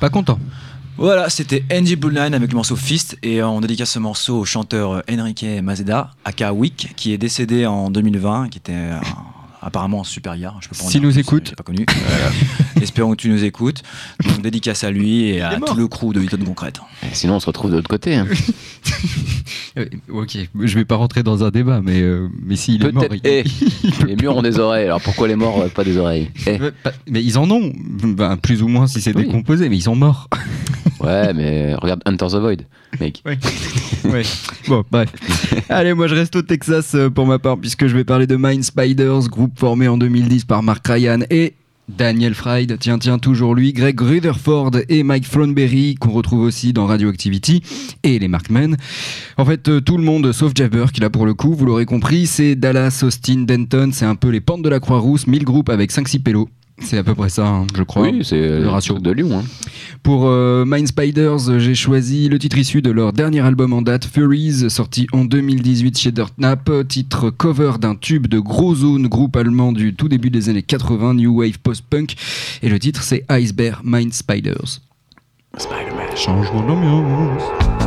S7: Pas content.
S9: Voilà, c'était Angie Bullline avec le morceau Fist et on dédicace ce morceau au chanteur euh, Enrique Mazeda, aka Wick, qui est décédé en 2020, qui était euh, apparemment supérieur. Je peux pas en
S7: S'il
S9: dire
S7: nous écoute.
S9: pas connu. Voilà. [laughs] Espérons que tu nous écoutes. Donc dédicace à lui et à tout le crew de Hilton Concrète.
S8: Et Sinon, on se retrouve de l'autre côté. hein. [laughs]
S7: Euh, ok, je vais pas rentrer dans un débat, mais, euh, mais s'il est mort.
S8: Peut-être.
S7: il-
S8: Eh, les murs ont des oreilles. Alors pourquoi les morts euh, pas des oreilles? Eh,
S7: Mais, pas- mais ils en ont, Ben, plus ou moins si c'est
S8: Oui.
S7: décomposé, mais ils sont morts. [laughs]
S8: Ouais, mais regarde Hunter the Void, mec.
S7: Ouais. [laughs] Bon, bref. [laughs] Allez, moi je reste au Texas euh, pour ma part, puisque je vais parler de Mind Spiders, groupe formé en 2010 par Mark Ryan et Daniel Fried, tiens, tiens, toujours lui, Greg Rutherford et Mike Thornberry, qu'on retrouve aussi dans Radioactivity, et les Markmen. En fait, euh, tout le monde, sauf Jeff Burke, qui là pour le coup, vous l'aurez compris, c'est Dallas, Austin, Denton, c'est un peu les pentes de la Croix-Rousse, 1000 groupes avec 5-6 pélos. C'est à peu près ça, hein, je crois.
S8: Oui, c'est
S7: le
S8: le
S7: ratio.
S8: de Lyon. Hein.
S7: Pour euh, Mind Spiders, euh, j'ai choisi le titre issu de leur dernier album en date, Furies, sorti en 2018 chez Dirt Nap, titre cover d'un tube de Gros Zone, groupe allemand du tout début des années 80, New Wave Post-Punk, et le titre c'est Ice Bear Mind Spiders. Spider-Man. Changement d'ambiance.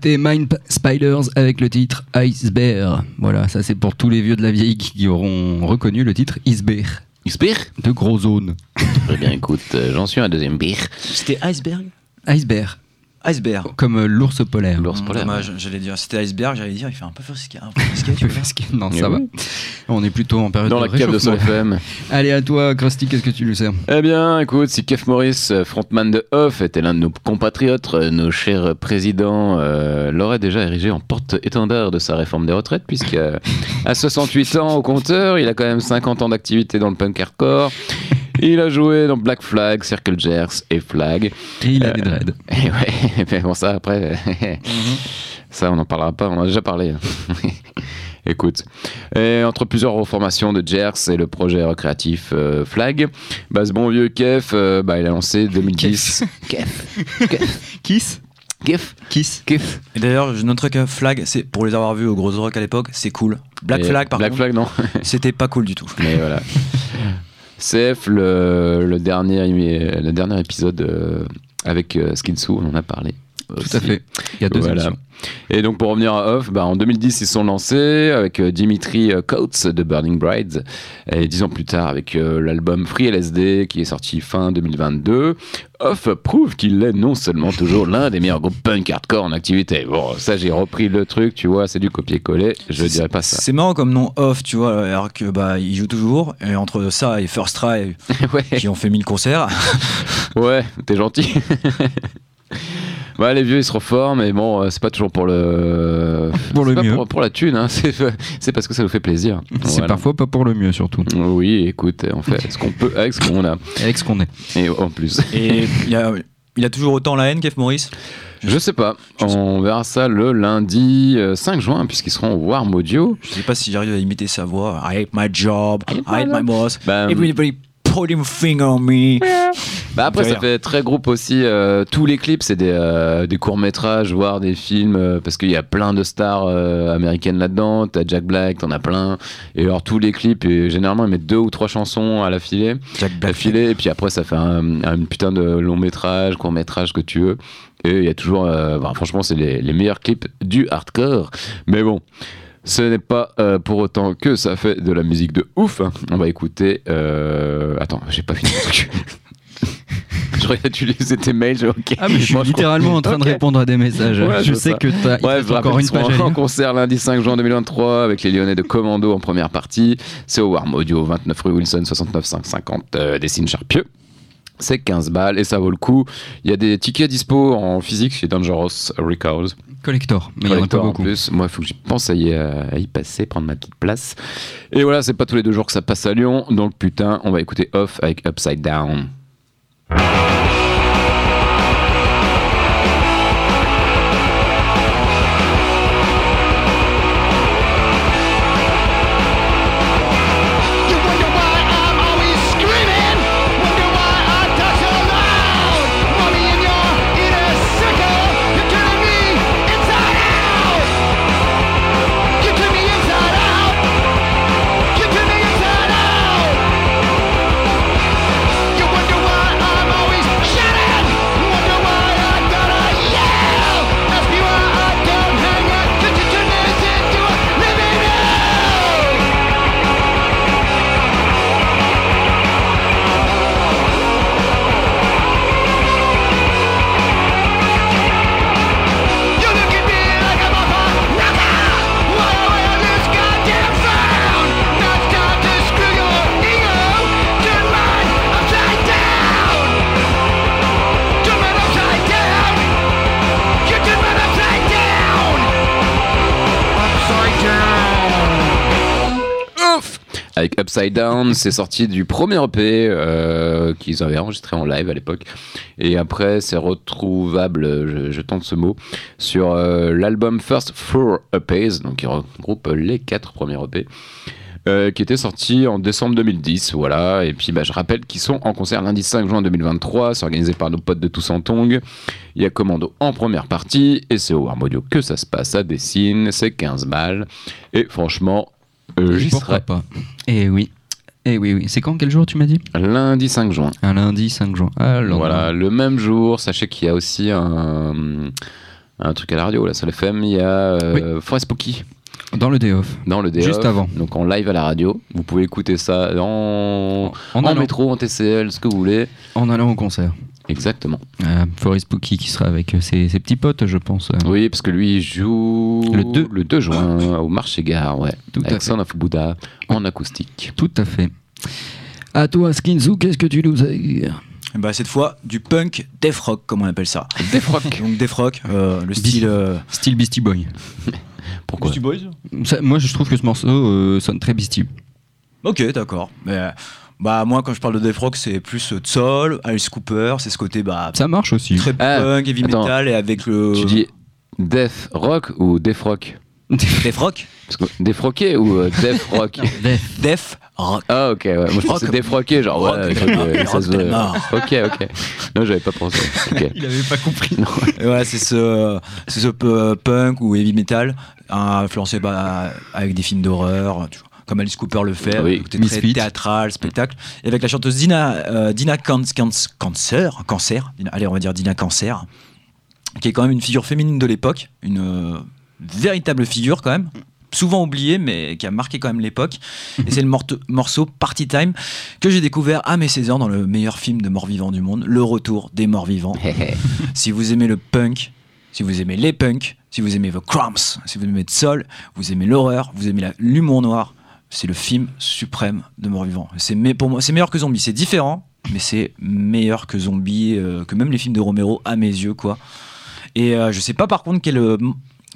S7: C'était Mind Spiders avec le titre Iceberg. Voilà, ça c'est pour tous les vieux de la vieille qui auront reconnu le titre Iceberg.
S8: Iceberg?
S7: De gros zones.
S8: Eh bien, écoute, euh, j'en suis un deuxième beer.
S9: C'était Iceberg?
S7: Iceberg,
S9: Iceberg.
S7: comme euh, l'ours polaire.
S8: L'ours polaire.
S9: Dommage, j'allais dire. C'était Iceberg, j'allais dire, il fait un peu frisqué. Un peu [laughs] frisqué, tu vois.
S7: non, ça va. On est plutôt en période
S8: Dans
S7: de
S8: la cave de. Sol FM. [laughs]
S7: Allez, à toi, Krusty, qu'est-ce que tu nous sers?
S8: Eh bien, écoute, si Kev Morris, euh, frontman de Off, était l'un de nos compatriotes, euh, nos chers présidents euh, l'aurait déjà érigé en porte-étendard de sa réforme des retraites, puisque euh, à 68 ans au compteur, il a quand même 50 ans d'activité dans le punk hardcore. Il a joué dans Black Flag, Circle Jerks et Flag.
S7: Et il a
S8: Euh,
S7: des dreads. [laughs]
S8: Et ouais, mais bon, ça après, ça on n'en parlera pas, on en a déjà parlé. [laughs] Écoute, et entre plusieurs reformations de Jers et le projet recréatif euh, Flag, bah, ce bon vieux Kef, euh, bah, il a lancé 2010. [laughs] Kef.
S7: Kiss
S8: Kef.
S7: Kiss
S8: Kef.
S9: Et d'ailleurs, je noterai que Flag, c'est pour les avoir vus au Gros Rock à l'époque, c'est cool. Black
S8: Et
S9: Flag, par
S8: Black
S9: contre,
S8: Flag, non.
S9: c'était pas cool du tout.
S8: Mais voilà. CF, le, le, dernier, le dernier épisode euh, avec euh, Skinsu, on en a parlé.
S7: Tout à fait. Il y a deux
S8: Voilà.
S7: émissions.
S8: Et donc pour revenir à Off, bah, en 2010 ils sont lancés avec euh, Dimitri euh, Coates de Burning Brides et dix ans plus tard avec euh, l'album Free LSD qui est sorti fin 2022. Off prouve qu'il est non seulement toujours l'un des meilleurs groupes punk hardcore en activité. Bon ça j'ai repris le truc, tu vois, c'est du copier-coller, je dirais pas ça.
S9: C'est marrant comme nom off, tu vois, alors que bah il joue toujours. Et entre ça et First Try, [laughs]
S8: ouais,
S9: qui ont fait 1000 concerts, [laughs]
S8: ouais, t'es gentil. [laughs] Bah, les vieux ils se reforment, mais bon, euh, c'est pas toujours pour le. [laughs]
S7: Pour le
S8: pas
S7: mieux.
S8: Pour, pour la thune, hein. [laughs] c'est c'est parce que ça nous fait plaisir. [laughs]
S7: C'est
S8: Voilà.
S7: parfois pas pour le mieux, surtout.
S8: Oui, écoute, on fait ce qu'on peut avec ce qu'on a.
S7: Avec ce qu'on est.
S8: Et en plus.
S9: et il y a, il a toujours autant la haine, Kev Morris
S8: Je sais pas. On verra ça le lundi euh, 5 juin, puisqu'ils seront au Warm Audio.
S9: Je sais pas si j'arrive à imiter sa voix. I hate my job, I hate my boss,
S8: Bah,
S9: everybody finger on me.
S8: Bah après, ça fait très groupe aussi. euh, tous les clips, c'est des, euh, des courts-métrages, voire des films, euh, parce qu'il y a plein de stars américaines là-dedans. T'as Jack Black, t'en as plein. Et alors, tous les clips, et généralement, ils mettent deux ou trois chansons à l'affilée.
S9: Jack
S8: D'affilée, et puis après, ça fait un, un putain de long-métrage, court-métrage que tu veux. Et il y a toujours. bah, franchement, c'est les, les meilleurs clips du hardcore. Mais bon. Ce n'est pas euh, pour autant que ça fait de la musique de ouf. On va écouter. euh, Attends, j'ai pas fini le truc. [laughs] J'aurais dû laisser tes mails, ok.
S7: Ah, mais je suis
S8: Moi, je
S7: littéralement en train de répondre à des messages.
S8: Ouais,
S7: je
S8: je
S7: sais que
S8: Ouais,
S7: reste
S8: je
S7: encore une page
S8: en concert lundi 5 juin 2023 avec les Lyonnais de Commando en première partie. C'est au Warm Audio, 29 rue Wilson, 69 550 euh, Dessine Charpieu. C'est 15 balles et ça vaut le coup. Il y a des tickets dispo en physique chez Dangerous Records.
S7: Collector, mais il y en a pas
S8: en
S7: beaucoup.
S8: plus. Moi, il faut que j'y pense à y, euh, à y passer, prendre ma petite place. Et voilà, c'est pas tous les deux jours que ça passe à Lyon. Donc putain, on va écouter Off avec Upside Down.
S6: Upside Down,
S8: c'est sorti du premier EP euh, qu'ils avaient enregistré en live à l'époque. Et après, c'est retrouvable, je, tente ce mot, sur euh, l'album First Four EPs, donc qui regroupe les quatre premiers EP. euh, qui était sorti en décembre 2010, voilà. Et puis, bah, je rappelle qu'ils sont en concert lundi 5 juin 2023. C'est organisé par nos potes de Tous en Tongue. Il y a Commando en première partie et c'est au Warm Audio que ça se passe à Dessine. C'est 15 balles. Et franchement, j'y
S7: Pourquoi
S8: serai
S7: pas Eh oui. Eh oui, oui. C'est quand Quel jour tu m'as dit?
S8: Lundi 5 juin.
S7: Un lundi 5 juin. Lendemain.
S8: Voilà, le même jour, sachez qu'il y a aussi un, un truc à la radio, la seule FM, il y a euh, Forest Spooky
S7: Dans le day off.
S8: dans le day
S7: Juste avant.
S8: Donc en live à la radio. Vous pouvez écouter ça en,
S7: En
S8: en
S7: allant,
S8: métro, en TCL, ce que vous voulez.
S7: en allant au concert.
S8: Exactement.
S7: Euh, Forest Spooky qui sera avec euh, ses, ses petits potes, je pense. euh.
S8: Oui, parce que lui, il joue
S7: Le 2.
S8: le 2 juin au marché gare, ouais.
S7: Tout
S8: avec. Son of Buddha en acoustique.
S7: Tout à fait. À toi, Skinzoo, qu'est-ce que tu nous as
S9: bah, cette fois, du punk death rock, comme on appelle ça.
S8: Death rock.
S9: Donc death rock, euh, le style. euh,
S7: Style Beastie Boy.
S8: Pourquoi
S9: Beastie Boys
S7: Ça, moi, je trouve que ce morceau euh, sonne très Beastie.
S9: Ok, d'accord. Mais bah moi, quand je parle de death rock, c'est plus euh, Soul, Alice Cooper, c'est ce côté bah
S7: Ça marche aussi.
S9: très
S8: Ah,
S9: punk, heavy
S8: attends.
S9: metal et avec le
S8: Tu dis Death Rock ou Death Rock?
S9: Death rock,
S8: Parce que défroqué ou euh, Death Rock?
S9: Death rock.
S8: Ah ok, ouais. moi je pensais
S9: Rock.
S8: défroqué, genre ouais,
S9: Rock,
S8: le truc, euh,
S9: rock
S8: ça se
S9: de mort.
S8: Ok, ok. Non, j'avais pas pensé. Ok. [laughs]
S7: Il avait pas compris.
S9: Et voilà, c'est ce, c'est ce peu- punk ou heavy metal influencé bah, avec des films d'horreur, tu vois, comme Alice Cooper le fait,
S8: Oui.
S9: côté très théâtral, spectacle, et avec la chanteuse Dina, euh, Dina Can- Can- Cancer, Cancer, Dina- allez on va dire Dina Cancer, qui est quand même une figure féminine de l'époque, une euh, véritable figure quand même. Souvent oubliée, mais qui a marqué quand même l'époque. Et c'est le morceau Party Time que j'ai découvert à mes 16 ans dans le meilleur film de morts-vivants du monde, Le Retour des morts-vivants. [laughs] si vous aimez le punk, si vous aimez les punks, si vous aimez The Cramps, si vous aimez le soul, vous aimez l'horreur, vous aimez l'humour noir, c'est le film suprême de mort-vivant. C'est pour moi, c'est meilleur que Zombie. C'est différent, mais c'est meilleur que Zombie, euh, que même les films de Romero à mes yeux, quoi. Et euh, je sais pas par contre quelle, euh,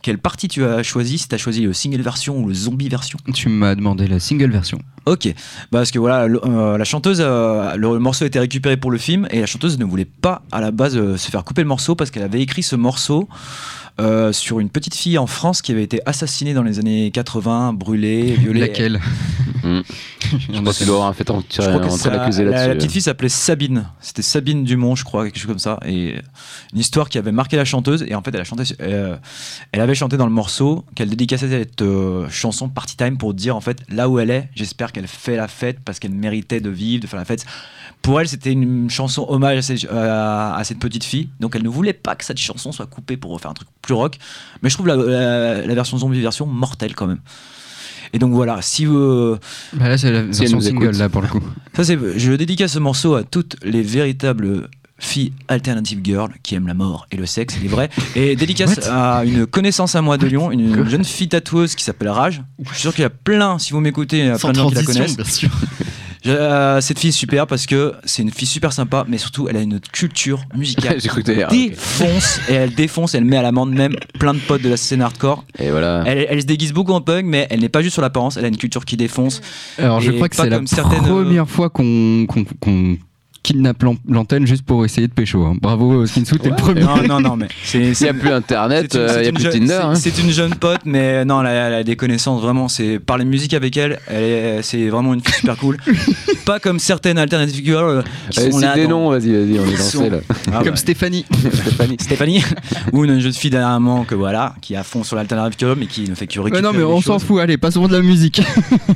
S9: quelle partie tu as choisi, si tu as choisi le single version ou le zombie version.
S7: Tu m'as demandé la single version.
S9: Ok, parce que voilà, le- euh, la chanteuse, euh, le, morceau a été récupéré pour le film et la chanteuse ne voulait pas à la base euh, se faire couper le morceau parce qu'elle avait écrit ce morceau euh, sur une petite fille en France qui avait été assassinée dans les années 80, brûlée, [laughs] violée.
S7: Laquelle
S8: Hmm. [laughs] Je pense qu'il doit avoir un fait en
S9: Je crois que
S8: entrer
S9: ça-
S8: l'accusé
S9: la, la
S8: là-dessus.
S9: petite fille s'appelait Sabine. C'était Sabine Dumont, je crois, quelque chose comme ça. Et une histoire qui avait marqué la chanteuse. Et en fait, elle a chanté, euh, elle avait chanté dans le morceau qu'elle dédicaçait cette euh, chanson Party Time pour dire en fait là où elle est. J'espère qu'elle fait la fête parce qu'elle méritait de vivre, de faire la fête. Pour elle, c'était une chanson hommage à cette, à- à cette petite fille. Donc, elle ne voulait pas que cette chanson soit coupée pour faire un truc plus rock. Mais je trouve la, la- la version zombie version mortelle quand même. Et donc voilà, si vous,
S7: Bah là, c'est la version single,
S8: écoute.
S7: là, pour le coup. [laughs]
S9: ça, c'est, je dédicace ce morceau à toutes les véritables filles alternative girls qui aiment la mort et le sexe, il est vrai. [laughs] Et dédicace à une connaissance à moi de Lyon, une jeune fille tatoueuse qui s'appelle Rage. Je suis sûr qu'il y a plein, si vous m'écoutez, il y a plein de gens qui la connaissent.
S7: bien sûr.
S9: Je- euh, cette fille est super parce que c'est une fille super sympa, mais surtout elle a une culture musicale [laughs]
S8: J'ai cru ok.
S9: défonce et elle défonce, elle met à l'amende même plein de potes de la scène hardcore.
S8: Et voilà.
S9: Elle, elle se déguise beaucoup en punk, mais elle n'est pas juste sur l'apparence, elle a une culture qui défonce.
S7: Alors, je crois que c'est la
S9: euh,
S7: première fois qu'on qu'on- qu'on kidnappe l'an- l'antenne juste pour essayer de pécho. hein. Bravo, Skinsu, t'es le premier.
S9: Non, non, non, mais [laughs] c'est,
S8: S'il n'y a plus internet, euh, il n'y a plus Tinder.
S9: c'est-
S8: hein.
S9: C'est une jeune pote, mais non, elle a, elle a des connaissances vraiment. C'est parler musique avec elle, elle est- c'est vraiment une fille super cool. [laughs] Pas comme certaines alternative girls euh, qui
S8: Allez,
S9: sont là.
S8: des
S9: dans-
S8: noms, vas-y, vas-y, on est lancé
S9: sont-
S8: là.
S9: Ah,
S7: Comme
S9: bah,
S7: Stéphanie. [laughs]
S8: Stéphanie.
S9: Stéphanie, ou une jeune fille dernièrement que voilà, qui est à fond sur l'alternative girl, mais qui ne fait que récupérer.
S7: non, mais on s'en fout. Allez, passons de la musique.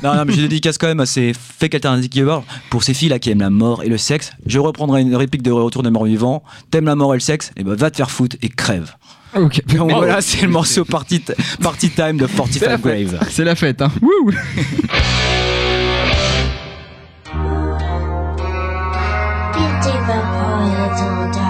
S9: Non, non, mais je dédicace quand même à ces fake alternative girls pour ces filles là qui aiment la mort et le sexe. Je reprendrai une réplique de Retour des morts vivants. T'aimes la mort et le sexe, et ben va te faire foutre et crève.
S7: ok.
S9: Donc voilà, c'est le morceau Party, party Time de 45 Grave.
S7: C'est la fête, hein. Wouh
S5: Beautiful poet,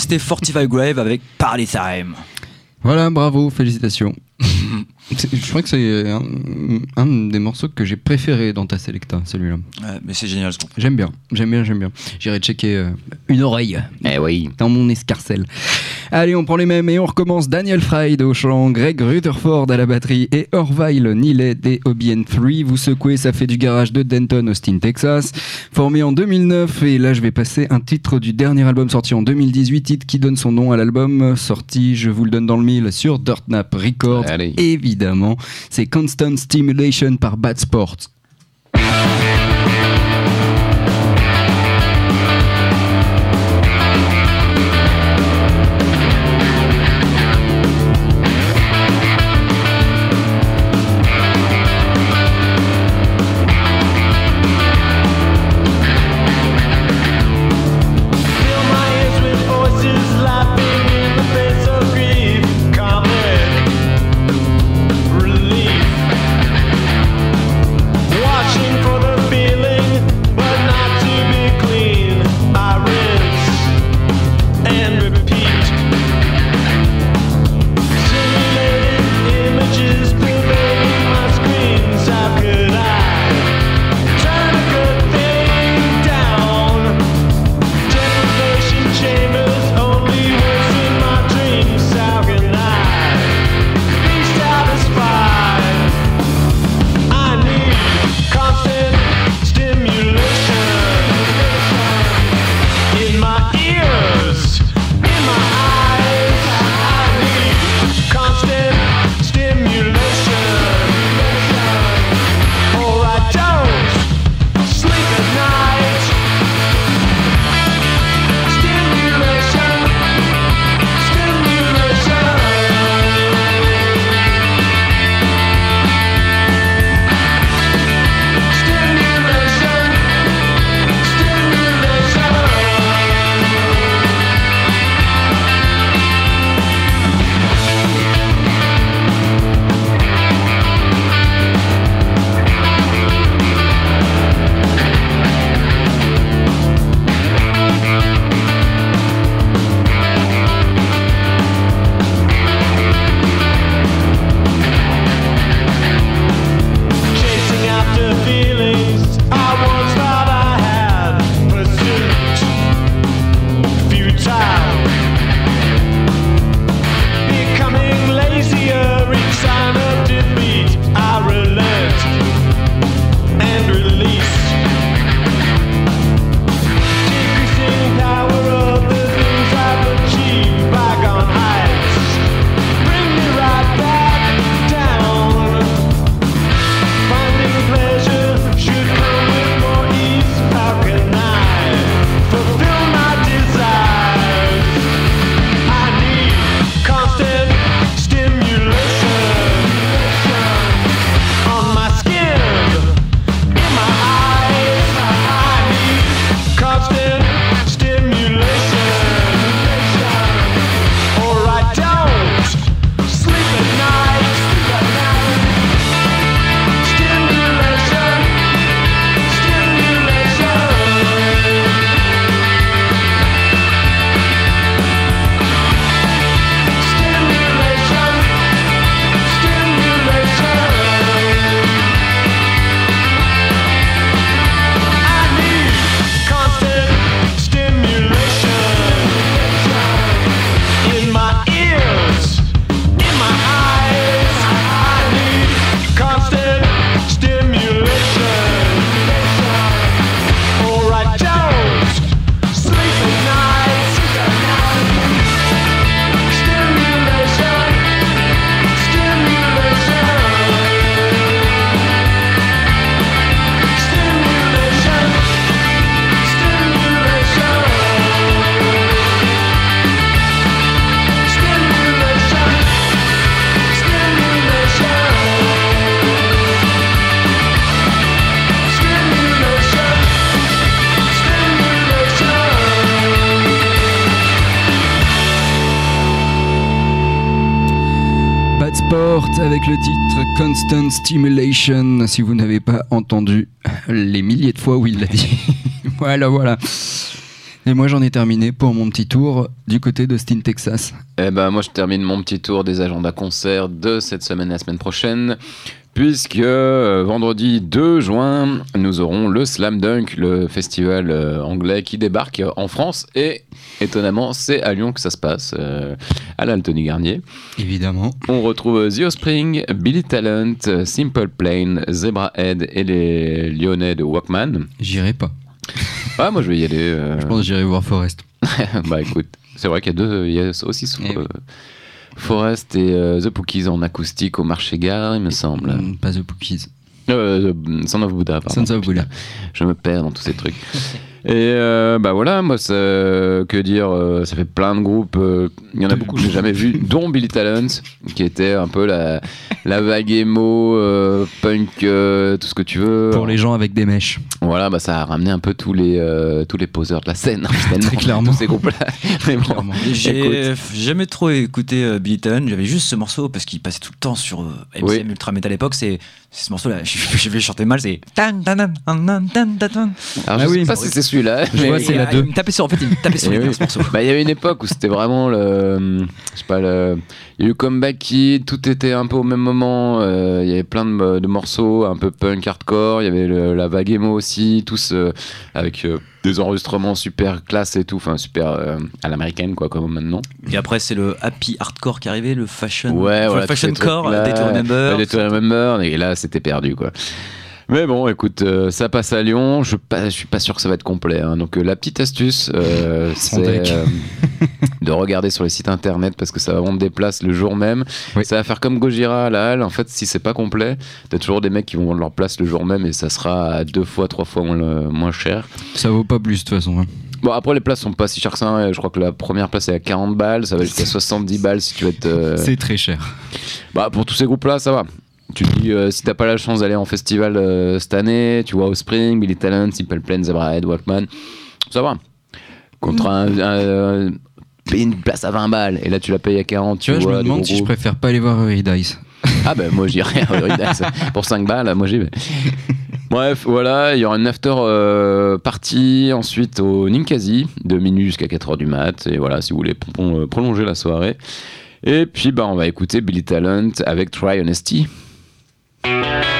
S9: c'était Fortify Grave avec Party Time.
S10: Voilà, bravo, félicitations. [laughs] Je crois que c'est un, un des morceaux que j'ai préféré dans ta Selecta, celui-là.
S9: Ouais, mais c'est génial ce.
S10: J'aime bien, j'aime bien, j'aime bien. J'irai checker euh, une oreille
S8: Eh oui.
S10: dans mon escarcelle. Allez, on prend les mêmes et on recommence. Daniel Fried au chant, Greg Rutherford à la batterie et Orville Neely des Obian 3. Vous secouez, ça fait du garage de Denton, Austin, Texas. Formé en 2009 et là je vais passer un titre du dernier album sorti en 2018, titre qui donne son nom à l'album sorti, je vous le donne dans le mille, sur Dirtnap Records.
S8: Allez.
S10: Évidemment, c'est Constant Stimulation par Bad Sports.
S7: Constant Stimulation.
S10: Si vous n'avez pas entendu les milliers de fois où il l'a dit. [laughs] voilà, voilà.
S7: Et moi j'en ai terminé pour mon petit tour du côté d'Austin, Texas.
S8: Eh ben, moi, je termine mon petit tour des agendas concerts de cette semaine et la semaine prochaine. Puisque euh, vendredi 2 juin, nous aurons le Slam Dunk, le festival euh, anglais qui débarque en France. Et étonnamment, c'est à Lyon que ça se passe, euh, à l'Anthony Garnier.
S7: Évidemment.
S8: On retrouve The Offspring, Billy Talent, Simple Plane, Zebrahead et les Lyonnais de Walkman.
S7: J'irai pas.
S8: Ah, moi, je vais y aller. euh,
S7: Je pense que j'irai voir Forest. [laughs]
S8: bah écoute, c'est vrai qu'il y a deux, il y a aussi
S7: Eh oui.
S8: euh, Forest et euh, The Pookies en acoustique au marché gare, il me semble.
S7: Mm, Pas The Pookies.
S8: Euh, Son of Buddha, pardon.
S7: Sons of Buddha.
S8: Je me perds dans tous ces trucs. [laughs] Et euh, bah voilà, moi, ça, que dire, euh, ça fait plein de groupes. euh, Il y en a beaucoup que j'ai jamais vu, dont Billy Talent, qui était un peu la, la vague emo, euh, punk, euh, tout ce que tu veux.
S7: Pour les gens avec des mèches.
S8: Voilà, bah ça a ramené un peu tous les, euh, tous les poseurs de la scène, hein, finalement,
S7: Très clairement.
S8: tous ces groupes-là. [laughs] Mais bon,
S7: Clairement.
S9: J'ai jamais trop écouté euh, Billy Talent, j'avais juste ce morceau parce qu'il passait tout le temps sur euh, MCM
S8: Oui.
S9: Ultra Metal à l'époque. C'est ce morceau-là, [laughs] je, je vais chanter mal, c'est.
S8: Alors,
S7: Ah
S8: je
S7: oui.
S8: sais pas si c'est celui-là.
S7: Je
S8: mais-
S7: vois, c'est
S9: Et,
S7: la deux.
S9: Il me tapait sur, en fait, il me tapait sur
S8: Eh
S9: les
S8: oui.
S9: ce morceau.
S8: Bah, il y avait une époque où c'était vraiment le. Je sais pas, le. Il y a eu Comeback Kid, tout était un peu au même moment. euh, il y avait plein de, de morceaux, un peu punk, hardcore. Il y avait le- la vague emo aussi, tous euh, avec euh, des enregistrements super classe et tout. Enfin, super euh, à l'américaine, quoi, comme maintenant.
S9: Et après, c'est le happy hardcore qui arrivait, le fashion.
S8: Ouais, voilà.
S9: le fashion core. Day to Remember.
S8: Ouais, Day to Remember. Et là, c'était perdu, quoi. Mais bon, écoute, euh, ça passe à Lyon. Je, pas, je suis pas sûr que ça va être complet. hein. Donc, euh, la petite astuce, euh, [laughs] c'est de regarder sur les sites internet parce que ça va vendre des places le jour même.
S7: Oui.
S8: Ça va faire comme Gojira à la halle. En fait, si c'est pas complet, t'as toujours des mecs qui vont vendre leur place le jour même et ça sera à deux fois, trois fois moins, cher.
S7: Ça vaut pas plus de toute façon. hein.
S8: Bon, après, les places sont pas si chères que ça. hein. Je crois que la première place est à 40 balles. Ça va jusqu'à [laughs] 70 balles si tu veux être. euh,
S7: C'est très cher.
S8: bah, pour tous ces groupes-là, ça va. Tu te dis, euh, si t'as pas la chance d'aller en festival euh, cette année, tu vois Offspring, Billy Talent, Simple Plan, Zebrahead, Walkman, ça va. Contre un, un- payer une place à 20 balles, et là tu la payes à 40,
S7: Tu vois, je me demande si je préfère pas aller voir Eurydice.
S8: Ah ben moi j'irai à [laughs] pour 5 balles, moi j'y vais. Bref, voilà, il y aura une after euh, party ensuite au Ninkasi, de minuit jusqu'à 4h du mat, et voilà, si vous voulez pro- prolonger la soirée. Et puis bah on va écouter Billy Talent avec Try Honesty.
S5: Try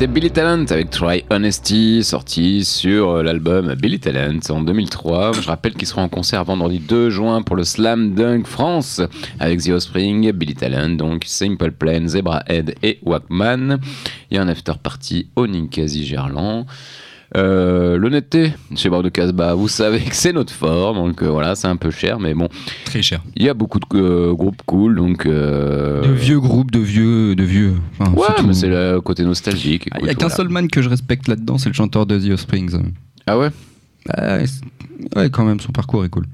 S8: C'était Billy Talent avec Try Honesty, sorti sur euh, l'album Billy Talent en 2003. Je rappelle qu'ils seront en concert vendredi 2 juin pour le Slam Dunk France avec The Offspring, Billy Talent, donc Simple Plan, Zebra Head et Walkman. Il y a un after party au Ninkasi Gerland. Euh, L'honnêteté chez Bordeaux Casbah, vous savez que c'est notre fort, donc euh, voilà, c'est un peu cher, mais bon,
S7: Très cher.
S8: il y a beaucoup de euh, groupes cool, donc.
S7: De vieux groupes, de vieux. De vieux. Enfin,
S8: Ouais, mais c'est le côté nostalgique.
S7: Ah, Il y a qu'un
S8: voilà.
S7: seul man que je respecte là-dedans, c'est le chanteur de The Offsprings.
S8: Ah ouais?
S7: Bah, ouais, quand même, son parcours est cool.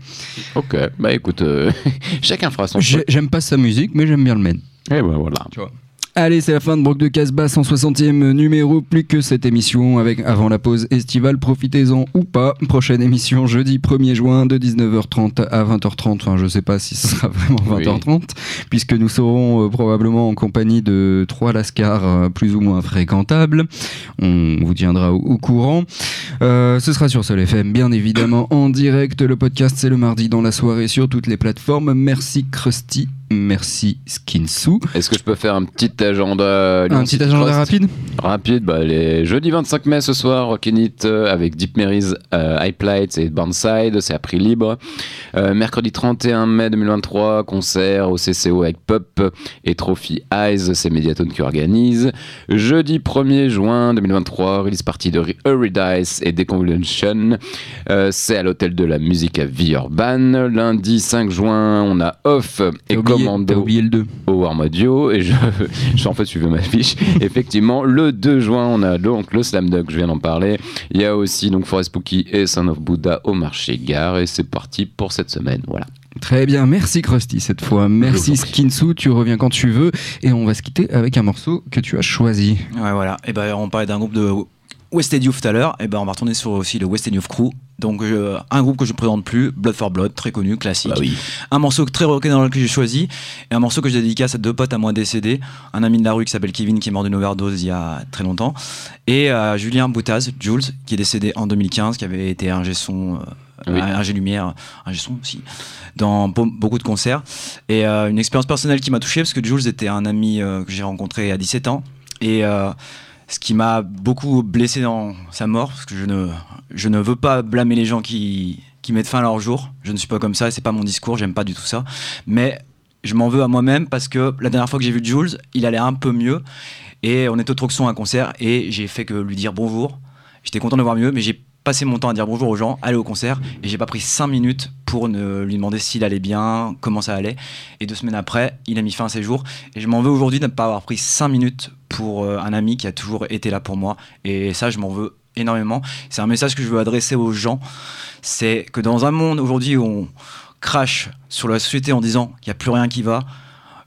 S8: Ok, bah écoute, [laughs] chacun fera son
S7: J'ai-. J'aime pas sa musique, mais j'aime bien le man.
S8: Et ben voilà.
S7: Allez, c'est la fin de Broc de Casbah, 160e numéro. Plus que cette émission avec avant la pause estivale. Profitez-en ou pas. Prochaine émission jeudi 1er juin de 19h30 à 20h30. Enfin, je sais pas si ce sera vraiment 20h30, puisque nous serons euh, probablement en compagnie de trois lascars euh, plus ou moins fréquentables. On vous tiendra au, au courant. Euh, ce sera sur Sol FM, bien évidemment, en direct. Le podcast, c'est le mardi dans la soirée sur toutes les plateformes. Merci Krusty. Merci Skinsou.
S8: Est-ce que je peux faire un petit agenda
S7: Un petit agenda rapide
S8: Rapide, bah, les jeudi 25 mai ce soir, Rockin' It euh, avec Deep Marys, euh, et Burnside, c'est à prix libre. Euh, mercredi 31 mai 2023, concert au CCO avec Pop et Trophy Eyes, c'est Mediatone qui organise. Jeudi 1er juin 2023, release party de Eurydice et Deconvolution, euh, c'est à l'hôtel de la musique à Villeurbanne. Lundi 5 juin, on a Off et
S7: oublié-
S8: Commando
S7: T'as oublié le 2.
S8: au Warm Audio et je, [laughs] je en fait suivez ma fiche [laughs] effectivement le 2 juin on a donc le Slam Dunk je viens d'en parler il y a aussi donc Forest Spooky et Son of Buddha au marché gare et c'est parti pour cette semaine voilà
S7: Très bien, merci Krusty cette fois. Merci Skinsou, tu reviens quand tu veux. Et on va se quitter avec un morceau que tu as choisi.
S9: Ouais, voilà. Et ben, on parlait d'un groupe de Wested Youth tout à l'heure. Et ben, on va retourner sur aussi le Wested Youth Crew. Donc, euh, un groupe que je ne présente plus, Blood for Blood, très connu, classique.
S8: Bah oui.
S9: Un morceau très rock'n'roll que j'ai choisi. Et un morceau que je dédicace à deux potes à moi décédés. Un ami de la rue qui s'appelle Kevin, qui est mort d'une overdose il y a très longtemps. Et euh, Julien Boutaz, Jules, qui est décédé en 2015, qui avait été ingé son. euh,
S8: Oui.
S9: ingé lumière, ingé son aussi, dans beau- beaucoup de concerts. Et euh, une expérience personnelle qui m'a touché parce que Jules était un ami euh, que j'ai rencontré à 17 ans. Et euh, ce qui m'a beaucoup blessé dans sa mort, parce que je ne, veux pas blâmer les gens qui, qui mettent fin à leur jour. Je ne suis pas comme ça, c'est pas mon discours, j'aime pas du tout ça. Mais je m'en veux à moi-même parce que la dernière fois que j'ai vu Jules, il allait un peu mieux. Et on était au Troxon à un concert et j'ai fait que lui dire bonjour. J'étais content de voir mieux, mais j'ai passé mon temps à dire bonjour aux gens, aller au concert, et j'ai pas pris 5 minutes pour ne lui demander s'il allait bien, comment ça allait. Et deux semaines après, il a mis fin à ses jours. Et je m'en veux aujourd'hui de ne pas avoir pris 5 minutes pour euh, un ami qui a toujours été là pour moi. Et ça, je m'en veux énormément. C'est un message que je veux adresser aux gens. C'est que dans un monde aujourd'hui où on crache sur la société en disant qu'il n'y a plus rien qui va,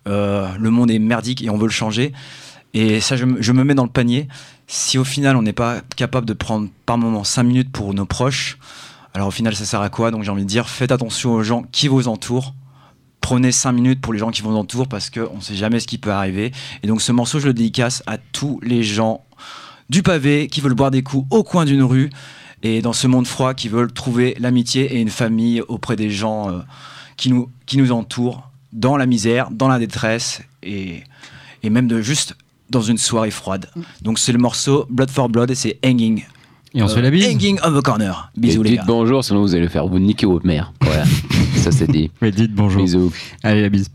S9: euh, le monde est merdique et on veut le changer. Et ça, je me mets dans le panier. Si au final, on n'est pas capable de prendre par moment 5 minutes pour nos proches, alors au final, ça sert à quoi? Donc j'ai envie de dire, faites attention aux gens qui vous entourent. Prenez 5 minutes pour les gens qui vous entourent parce qu'on ne sait jamais ce qui peut arriver. Et donc ce morceau, je le dédicace à tous les gens du pavé qui veulent boire des coups au coin d'une rue et dans ce monde froid qui veulent trouver l'amitié et une famille auprès des gens euh, qui, nous, entourent dans la misère, dans la détresse et même de juste dans une soirée froide. Donc c'est le morceau Blood for Blood et c'est Hanging.
S7: Et on se fait la bise
S9: Hanging on the corner. Bisous
S8: et
S9: les
S8: dites
S9: gars.
S8: bonjour sinon vous allez faire vous niquer votre mère voilà [laughs] ça c'est dit
S7: Mais dites bonjour.
S8: bisous
S7: Allez, la bise.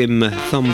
S11: fim Thumb